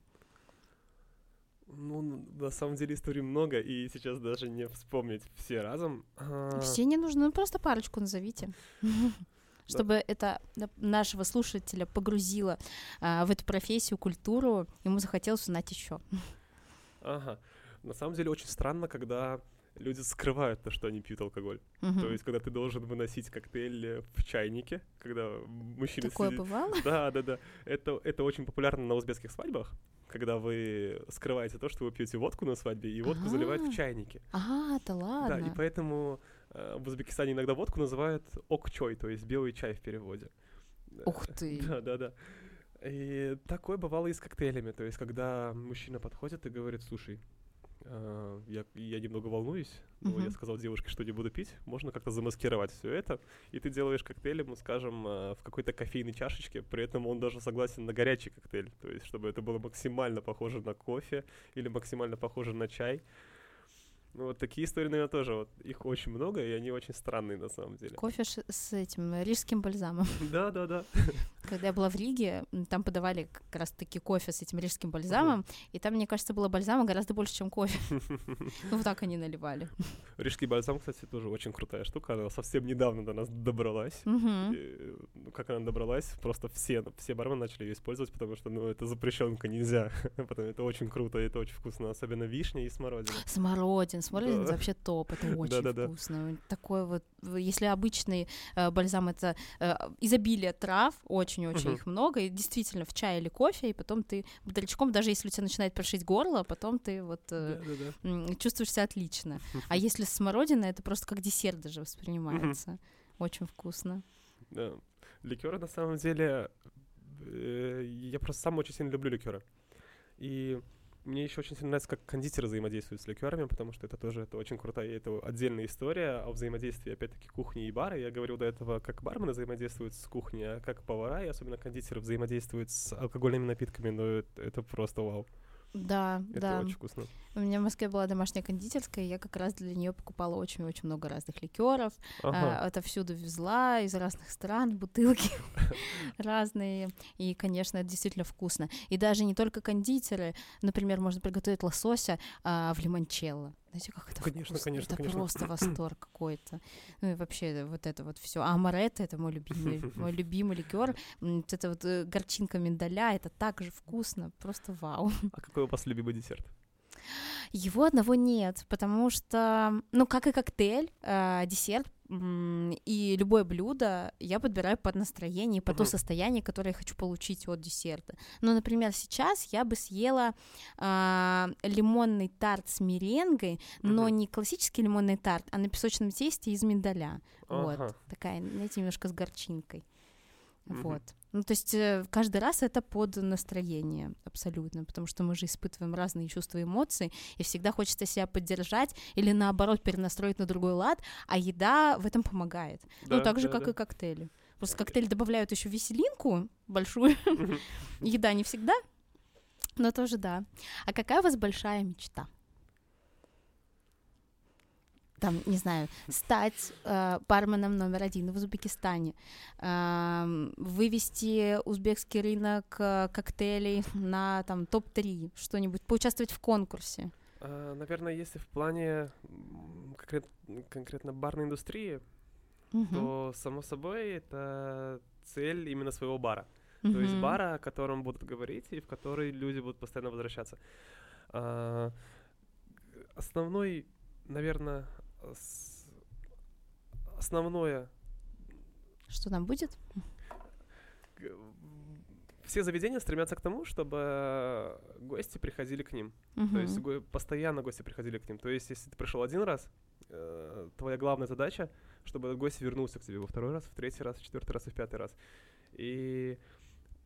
Ну, на самом деле историй много, и сейчас даже не вспомнить все разом. А, Все не нужно, ну просто парочку назовите. Чтобы это нашего слушателя погрузило а, в эту профессию, культуру, ему захотелось узнать еще. Ага. На самом деле очень странно, когда люди скрывают то, что они пьют алкоголь. То есть, когда ты должен выносить коктейль э, в чайнике, когда мужчина Такое сидит... бывало? Да, да, да. Это, это очень популярно на узбекских свадьбах, когда вы скрываете то, что вы пьете водку на свадьбе, и водку заливают А. в чайнике. А, да Да, и ладно. поэтому в Узбекистане иногда водку называют ок-чой, то есть белый чай в переводе. Ух ты. Да, да, да. И такое бывало и с коктейлями. То есть, когда мужчина подходит и говорит, слушай, а, я, я немного волнуюсь, но я Мгм. сказал девушке, что не буду пить, можно как-то замаскировать все это, и ты делаешь коктейль ему, скажем, а, в какой-то кофейной чашечке, при этом он даже согласен на горячий коктейль, то есть, чтобы это было максимально похоже на кофе или максимально похоже на чай. Ну, вот такие истории, наверное, тоже, вот их очень много, и они очень странные на самом деле. Кофе с этим рижским бальзамом. Да, да, да. Когда я была в Риге, там подавали как раз-таки кофе с этим рижским бальзамом, и там, мне кажется, было бальзама гораздо больше, чем кофе. Ну, вот так они наливали. Рижский бальзам, кстати, тоже очень крутая штука. Она совсем недавно до нас добралась. Ну, как она добралась, просто все, все бармены начали ее использовать, потому что, ну, это запрещенка, нельзя. Потому это очень круто, это очень вкусно, особенно вишня и смородина. Смородин, смородин Да. вообще топ, это очень вкусно. Такой вот, если обычный э, бальзам это э, изобилие трав, очень-очень их много, и действительно в чай или кофе, и потом ты бодрячком, даже если у тебя начинает прошить горло, потом ты вот э, чувствуешь себя отлично. А если смородина, это просто как десерт даже воспринимается. Очень вкусно. Да. Ликеры, на самом деле, я просто сам очень сильно люблю ликеры. И мне еще очень сильно нравится, как кондитеры взаимодействуют с ликерами, потому что это тоже это очень крутая, это отдельная история о взаимодействии, опять-таки, кухни и бара. Я говорил до этого, как бармены взаимодействуют с кухней, а как повара, и особенно кондитеры взаимодействуют с алкогольными напитками, но это, это просто вау. Да, Это да. очень вкусно. У меня в Москве была домашняя кондитерская, и я как раз для нее покупала очень-очень много разных ликеров. Ага. А, отовсюду везла из разных стран бутылки разные. И, конечно, это действительно вкусно. И даже не только кондитеры. Например, можно приготовить лосося а, в лимончелло. Знаете, как это Конечно, вкусно? конечно, Это конечно. просто восторг какой-то. Ну и вообще вот это вот все. А амаретто — это мой любимый, мой любимый ликер. Вот это вот э, горчинка миндаля, это так же вкусно. Просто вау. А какой у вас любимый десерт? Его одного нет, потому что, ну, как и коктейль, э, десерт и любое блюдо я подбираю под настроение, под uh-huh. то состояние, которое я хочу получить от десерта. Ну, например, сейчас я бы съела э, лимонный тарт с меренгой, uh-huh. но не классический лимонный тарт, а на песочном тесте из миндаля. Uh-huh. Вот такая, знаете, немножко с горчинкой. Uh-huh. Вот. Ну, то есть э, каждый раз это под настроение абсолютно, потому что мы же испытываем разные чувства и эмоции, и всегда хочется себя поддержать или наоборот перенастроить на другой лад, а еда в этом помогает. Да, ну, так же, да, как да. и коктейли. Просто коктейли добавляют еще веселинку большую, еда не всегда, но тоже да. А какая у вас большая мечта? Там, не знаю, стать э, барменом номер один в Узбекистане, э, вывести узбекский рынок э, коктейлей на там топ-3, что-нибудь, поучаствовать в конкурсе? А, наверное, если в плане конкрет, конкретно барной индустрии, угу. то, само собой, это цель именно своего бара. Угу. То есть бара, о котором будут говорить и в который люди будут постоянно возвращаться. А, основной, наверное, основное... Что там будет? Все заведения стремятся к тому, чтобы гости приходили к ним. Uh-huh. То есть го- постоянно гости приходили к ним. То есть, если ты пришел один раз, э, твоя главная задача, чтобы этот гость вернулся к тебе во второй раз, в третий раз, в четвертый раз и в пятый раз. И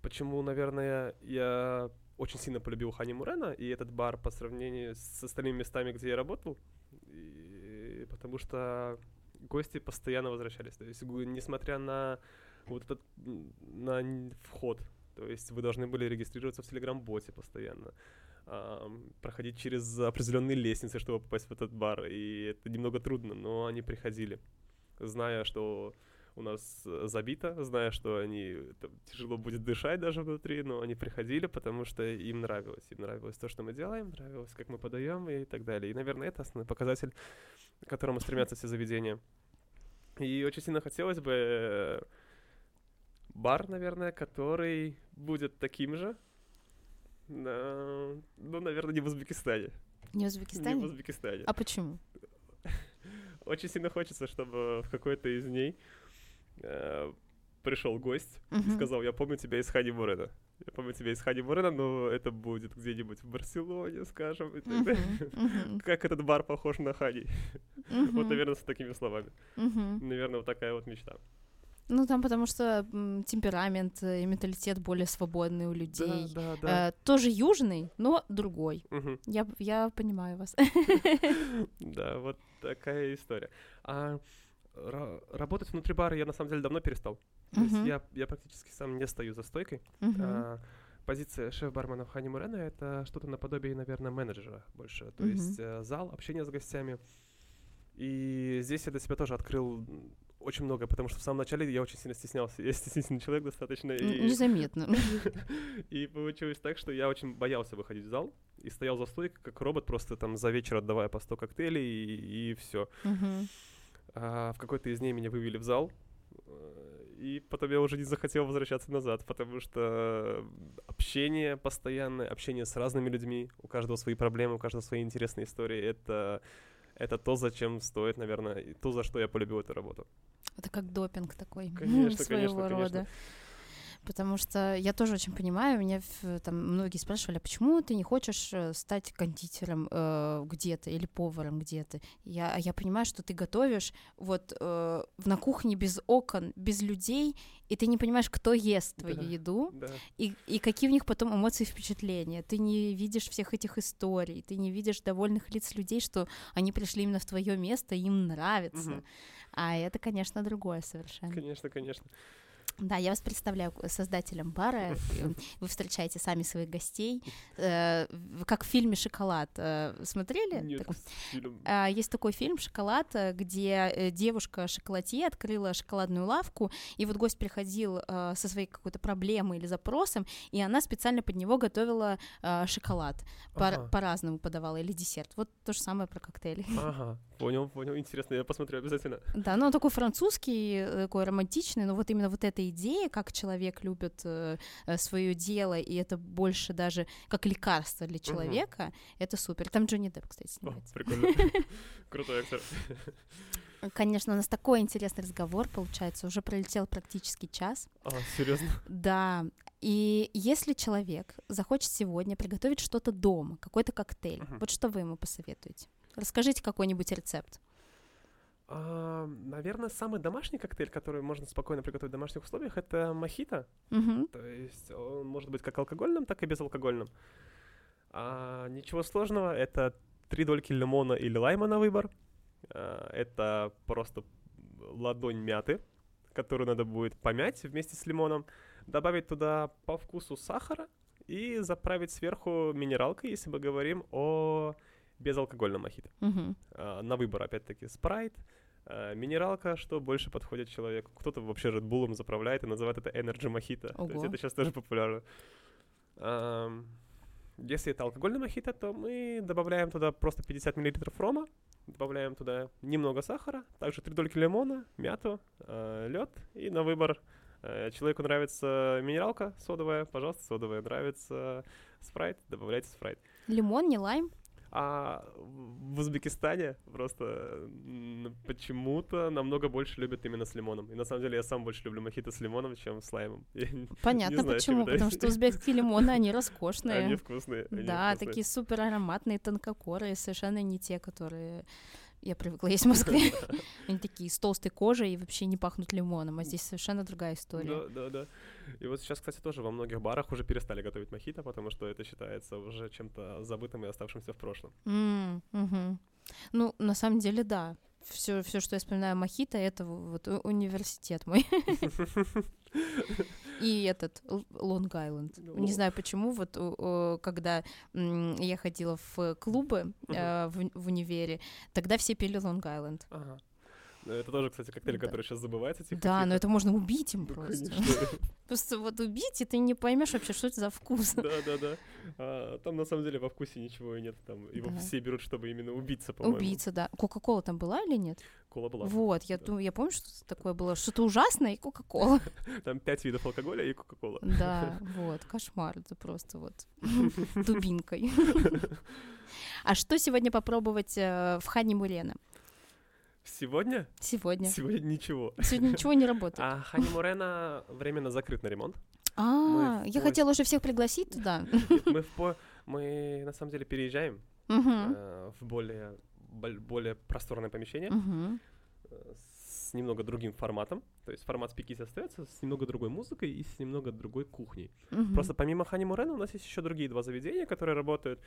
почему, наверное, я очень сильно полюбил Хани Мурена и этот бар по сравнению с остальными местами, где я работал, потому что гости постоянно возвращались. То есть, несмотря на вот этот на вход, то есть вы должны были регистрироваться в Телеграм-боте постоянно, проходить через определенные лестницы, чтобы попасть в этот бар, и это немного трудно, но они приходили, зная, что у нас э, забито, зная, что они там, тяжело будет дышать даже внутри, но они приходили, потому что им нравилось. Им нравилось то, что мы делаем, нравилось, как мы подаем и так далее. И, наверное, это основной показатель, к которому стремятся все заведения. И очень сильно хотелось бы э, бар, наверное, который будет таким же, но, ну, наверное, не в Узбекистане. Не в Узбекистане? Не в Узбекистане. А почему? Очень сильно хочется, чтобы в какой-то из дней э, пришел гость uh-huh. и сказал, я помню тебя из Хани Мурена. Я помню тебя из Хани Мурена, но это будет где-нибудь в Барселоне, скажем. Uh-huh. Uh-huh. как этот бар похож на Хани. Uh-huh. вот, наверное, с такими словами. Uh-huh. Наверное, вот такая вот мечта. Ну, там потому что темперамент и менталитет более свободный у людей. Да, да, да. Э, тоже южный, но другой. Угу. Я, я понимаю вас. Да, вот такая история. А работать внутри бара я на самом деле давно перестал. То есть я, я практически сам не стою за стойкой. А, позиция шеф-бармена в Хани Мурена — это что-то наподобие, наверное, менеджера больше. То есть э, зал, общение с гостями. И здесь я для себя тоже открыл очень много, потому что в самом начале я очень сильно стеснялся. Я стеснительный человек достаточно. И... Незаметно. И получилось так, что я очень боялся выходить в зал и стоял за стойкой, как робот, просто там за вечер отдавая по 100 коктейлей, и, и все. А в какой-то из дней меня вывели в зал, э, и потом я уже не захотел возвращаться назад, потому что общение постоянное, общение с разными людьми, у каждого свои проблемы, у каждого свои интересные истории, это, это то, зачем стоит, наверное, то, за что я полюбил эту работу. Это как допинг такой. Конечно, своего конечно, рода. конечно потому что я тоже очень понимаю, меня там многие спрашивали, а почему ты не хочешь э, стать кондитером э, где-то или поваром где-то? Я, а я понимаю, что ты готовишь вот э, на кухне без окон, без людей, и ты не понимаешь, кто ест твою да, еду, да. И, и какие в них потом эмоции и впечатления. Ты не видишь всех этих историй, ты не видишь довольных лиц людей, что они пришли именно в твое место, им нравится. Угу. А это, конечно, другое совершенно. Конечно, конечно. Да, я вас представляю создателем бара. Вы встречаете сами своих гостей, э, как в фильме «Шоколад». Э, смотрели? Нет, фильм. А, есть такой фильм «Шоколад», где э, девушка шоколадье открыла шоколадную лавку, и вот гость приходил со своей какой-то проблемой или запросом, и она специально под него готовила шоколад. Ага. По- по-разному подавала, или десерт. Вот то же самое про коктейли. Ага, понял, понял. Интересно, я посмотрю обязательно. Да, ну он такой французский, э, такой романтичный, но вот именно вот эта идея, как человек любит э, свое дело, и это больше даже как лекарство для человека, угу. это супер. Там Джонни Депп, кстати, снимается. О, прикольно. Крутой актер. Конечно, у нас такой интересный разговор получается. Уже пролетел практически час. А, серьезно? Да. И если человек захочет сегодня приготовить что-то дома, какой-то коктейль, uh-huh. вот что вы ему посоветуете? Расскажите какой-нибудь рецепт. А, наверное, самый домашний коктейль, который можно спокойно приготовить в домашних условиях, это мохито. Uh-huh. То есть он может быть как алкогольным, так и безалкогольным. А, ничего сложного, это три дольки лимона или лайма на выбор. А, это просто ладонь мяты, которую надо будет помять вместе с лимоном, добавить туда по вкусу сахара и заправить сверху минералкой, если мы говорим о безалкогольном мохито. Uh-huh. На выбор, опять-таки, спрайт, а, минералка, что больше подходит человеку. Кто-то вообще Bull заправляет и называет это Energy Mojito. То есть это сейчас тоже популярно. Если это алкогольный мохито, то мы добавляем туда просто 50 мл рома, добавляем туда немного сахара, также три дольки лимона, мяту, э, лед и на выбор. Э, человеку нравится минералка содовая, пожалуйста, содовая. Нравится спрайт, добавляйте спрайт. Лимон, не лайм? А в Узбекистане просто почему-то намного больше любят именно с лимоном. И на самом деле я сам больше люблю мохито с лимоном, чем с лаймом. Понятно знаю, почему, потому что узбекские лимоны, они роскошные. Они вкусные. да, такие супер ароматные, тонкокорые, совершенно не те, которые я привыкла есть в Москве. Они такие с толстой кожей и вообще не пахнут лимоном, а здесь совершенно другая история. Да, да, да. И вот сейчас, кстати, тоже во многих барах уже перестали готовить мохито, потому что это считается уже чем-то забытым и оставшимся в прошлом. Ну, на самом деле, да. Все, все, что я вспоминаю мохито, это вот университет мой. И этот Лонг-Айленд. Не знаю почему, вот когда я ходила в клубы э, в универе, тогда все пели Лонг-Айленд. Это тоже, кстати, коктейль, да. который сейчас забывается. Тихо, да, тихо. но это можно убить им ну, просто. Просто вот убить, и ты не поймешь вообще, что это за вкус. Да, да, да. А, там на самом деле во вкусе ничего и нет. Там его да. все берут, чтобы именно убиться, по-моему. Убийца, да. Кока-кола там была или нет? Кола была. Вот, я, да. я помню, что такое было. Что-то ужасное и Кока-кола. Там пять видов алкоголя и Кока-кола. Да, вот, кошмар. Это просто вот дубинкой. А что сегодня попробовать э, в Хане Мурена? Сегодня? Сегодня. Сегодня ничего. Сегодня ничего не работает. А Хани Мурена временно закрыт на ремонт. А, я хотела уже всех пригласить туда. Мы, в мы на самом деле переезжаем э, в более, более просторное помещение с немного другим форматом. То есть формат спикизи остается с немного другой музыкой и с немного другой кухней. Просто помимо Хани Мурена у нас есть еще другие два заведения, которые работают.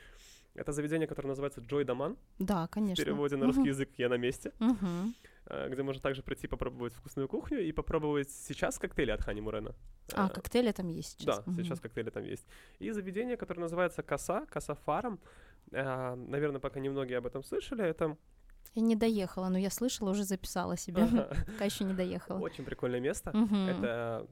Это заведение, которое называется Джой Даман. Да, конечно. В переводе на русский язык «Я на месте». Угу. Где можно также прийти попробовать вкусную кухню и попробовать сейчас коктейли от Хани Мурена. А, коктейли там есть сейчас? Да, угу. сейчас коктейли там есть. И заведение, которое называется Коса, Коса Фарм. А, наверное, пока немногие об этом слышали. Это я не доехала, но я слышала, уже записала себя. Пока еще не доехала. Очень прикольное место. Это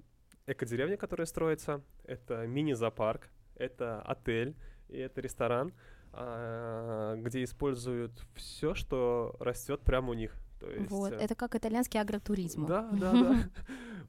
эко-деревня, которая строится. Это мини-зоопарк. Это отель. И это ресторан. А, где используют все, что растет прямо у них. То есть, вот, э, это как итальянский агротуризм. Да, да, да.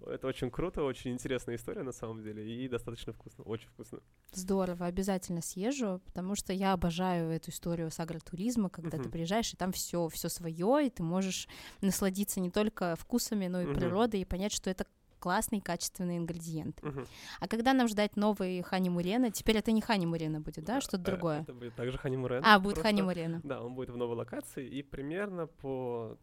Это очень круто, очень интересная история на самом деле, и достаточно вкусно, очень вкусно. Здорово, обязательно съезжу, потому что я обожаю эту историю с агротуризма, когда ты приезжаешь, и там все, все свое, и ты можешь насладиться не только вкусами, но и природой, и понять, что это классный, качественный ингредиент. Угу. А когда нам ждать новый Хани Мурена? Теперь это не Хани Мурена будет, да? Что-то э, другое? Это будет также Хани Мурена. А, будет Хани Мурена. Да, он будет в новой локации, и примерно по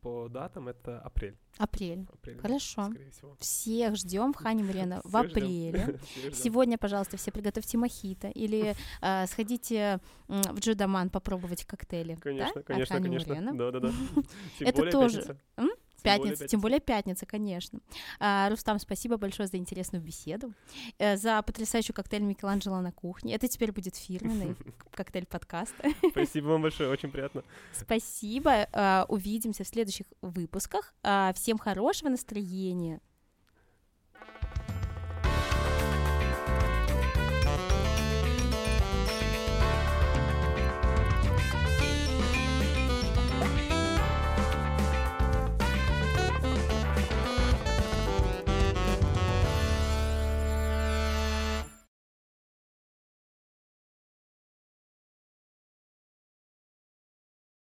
по датам это апрель. Апрель. апрель Хорошо. Всех ждем в Хане Мурена в апреле. Сегодня, пожалуйста, все приготовьте мохито или э, сходите в Джудаман попробовать коктейли. Конечно, да? конечно, конечно. Да, да, да. Это тоже. Пятница, тем более пятница, конечно. А, Рустам, спасибо большое за интересную беседу, э, за потрясающий коктейль Микеланджело на кухне. Это теперь будет фирменный коктейль подкаста. Спасибо вам большое, очень приятно. Спасибо. А, увидимся в следующих выпусках. А, всем хорошего настроения.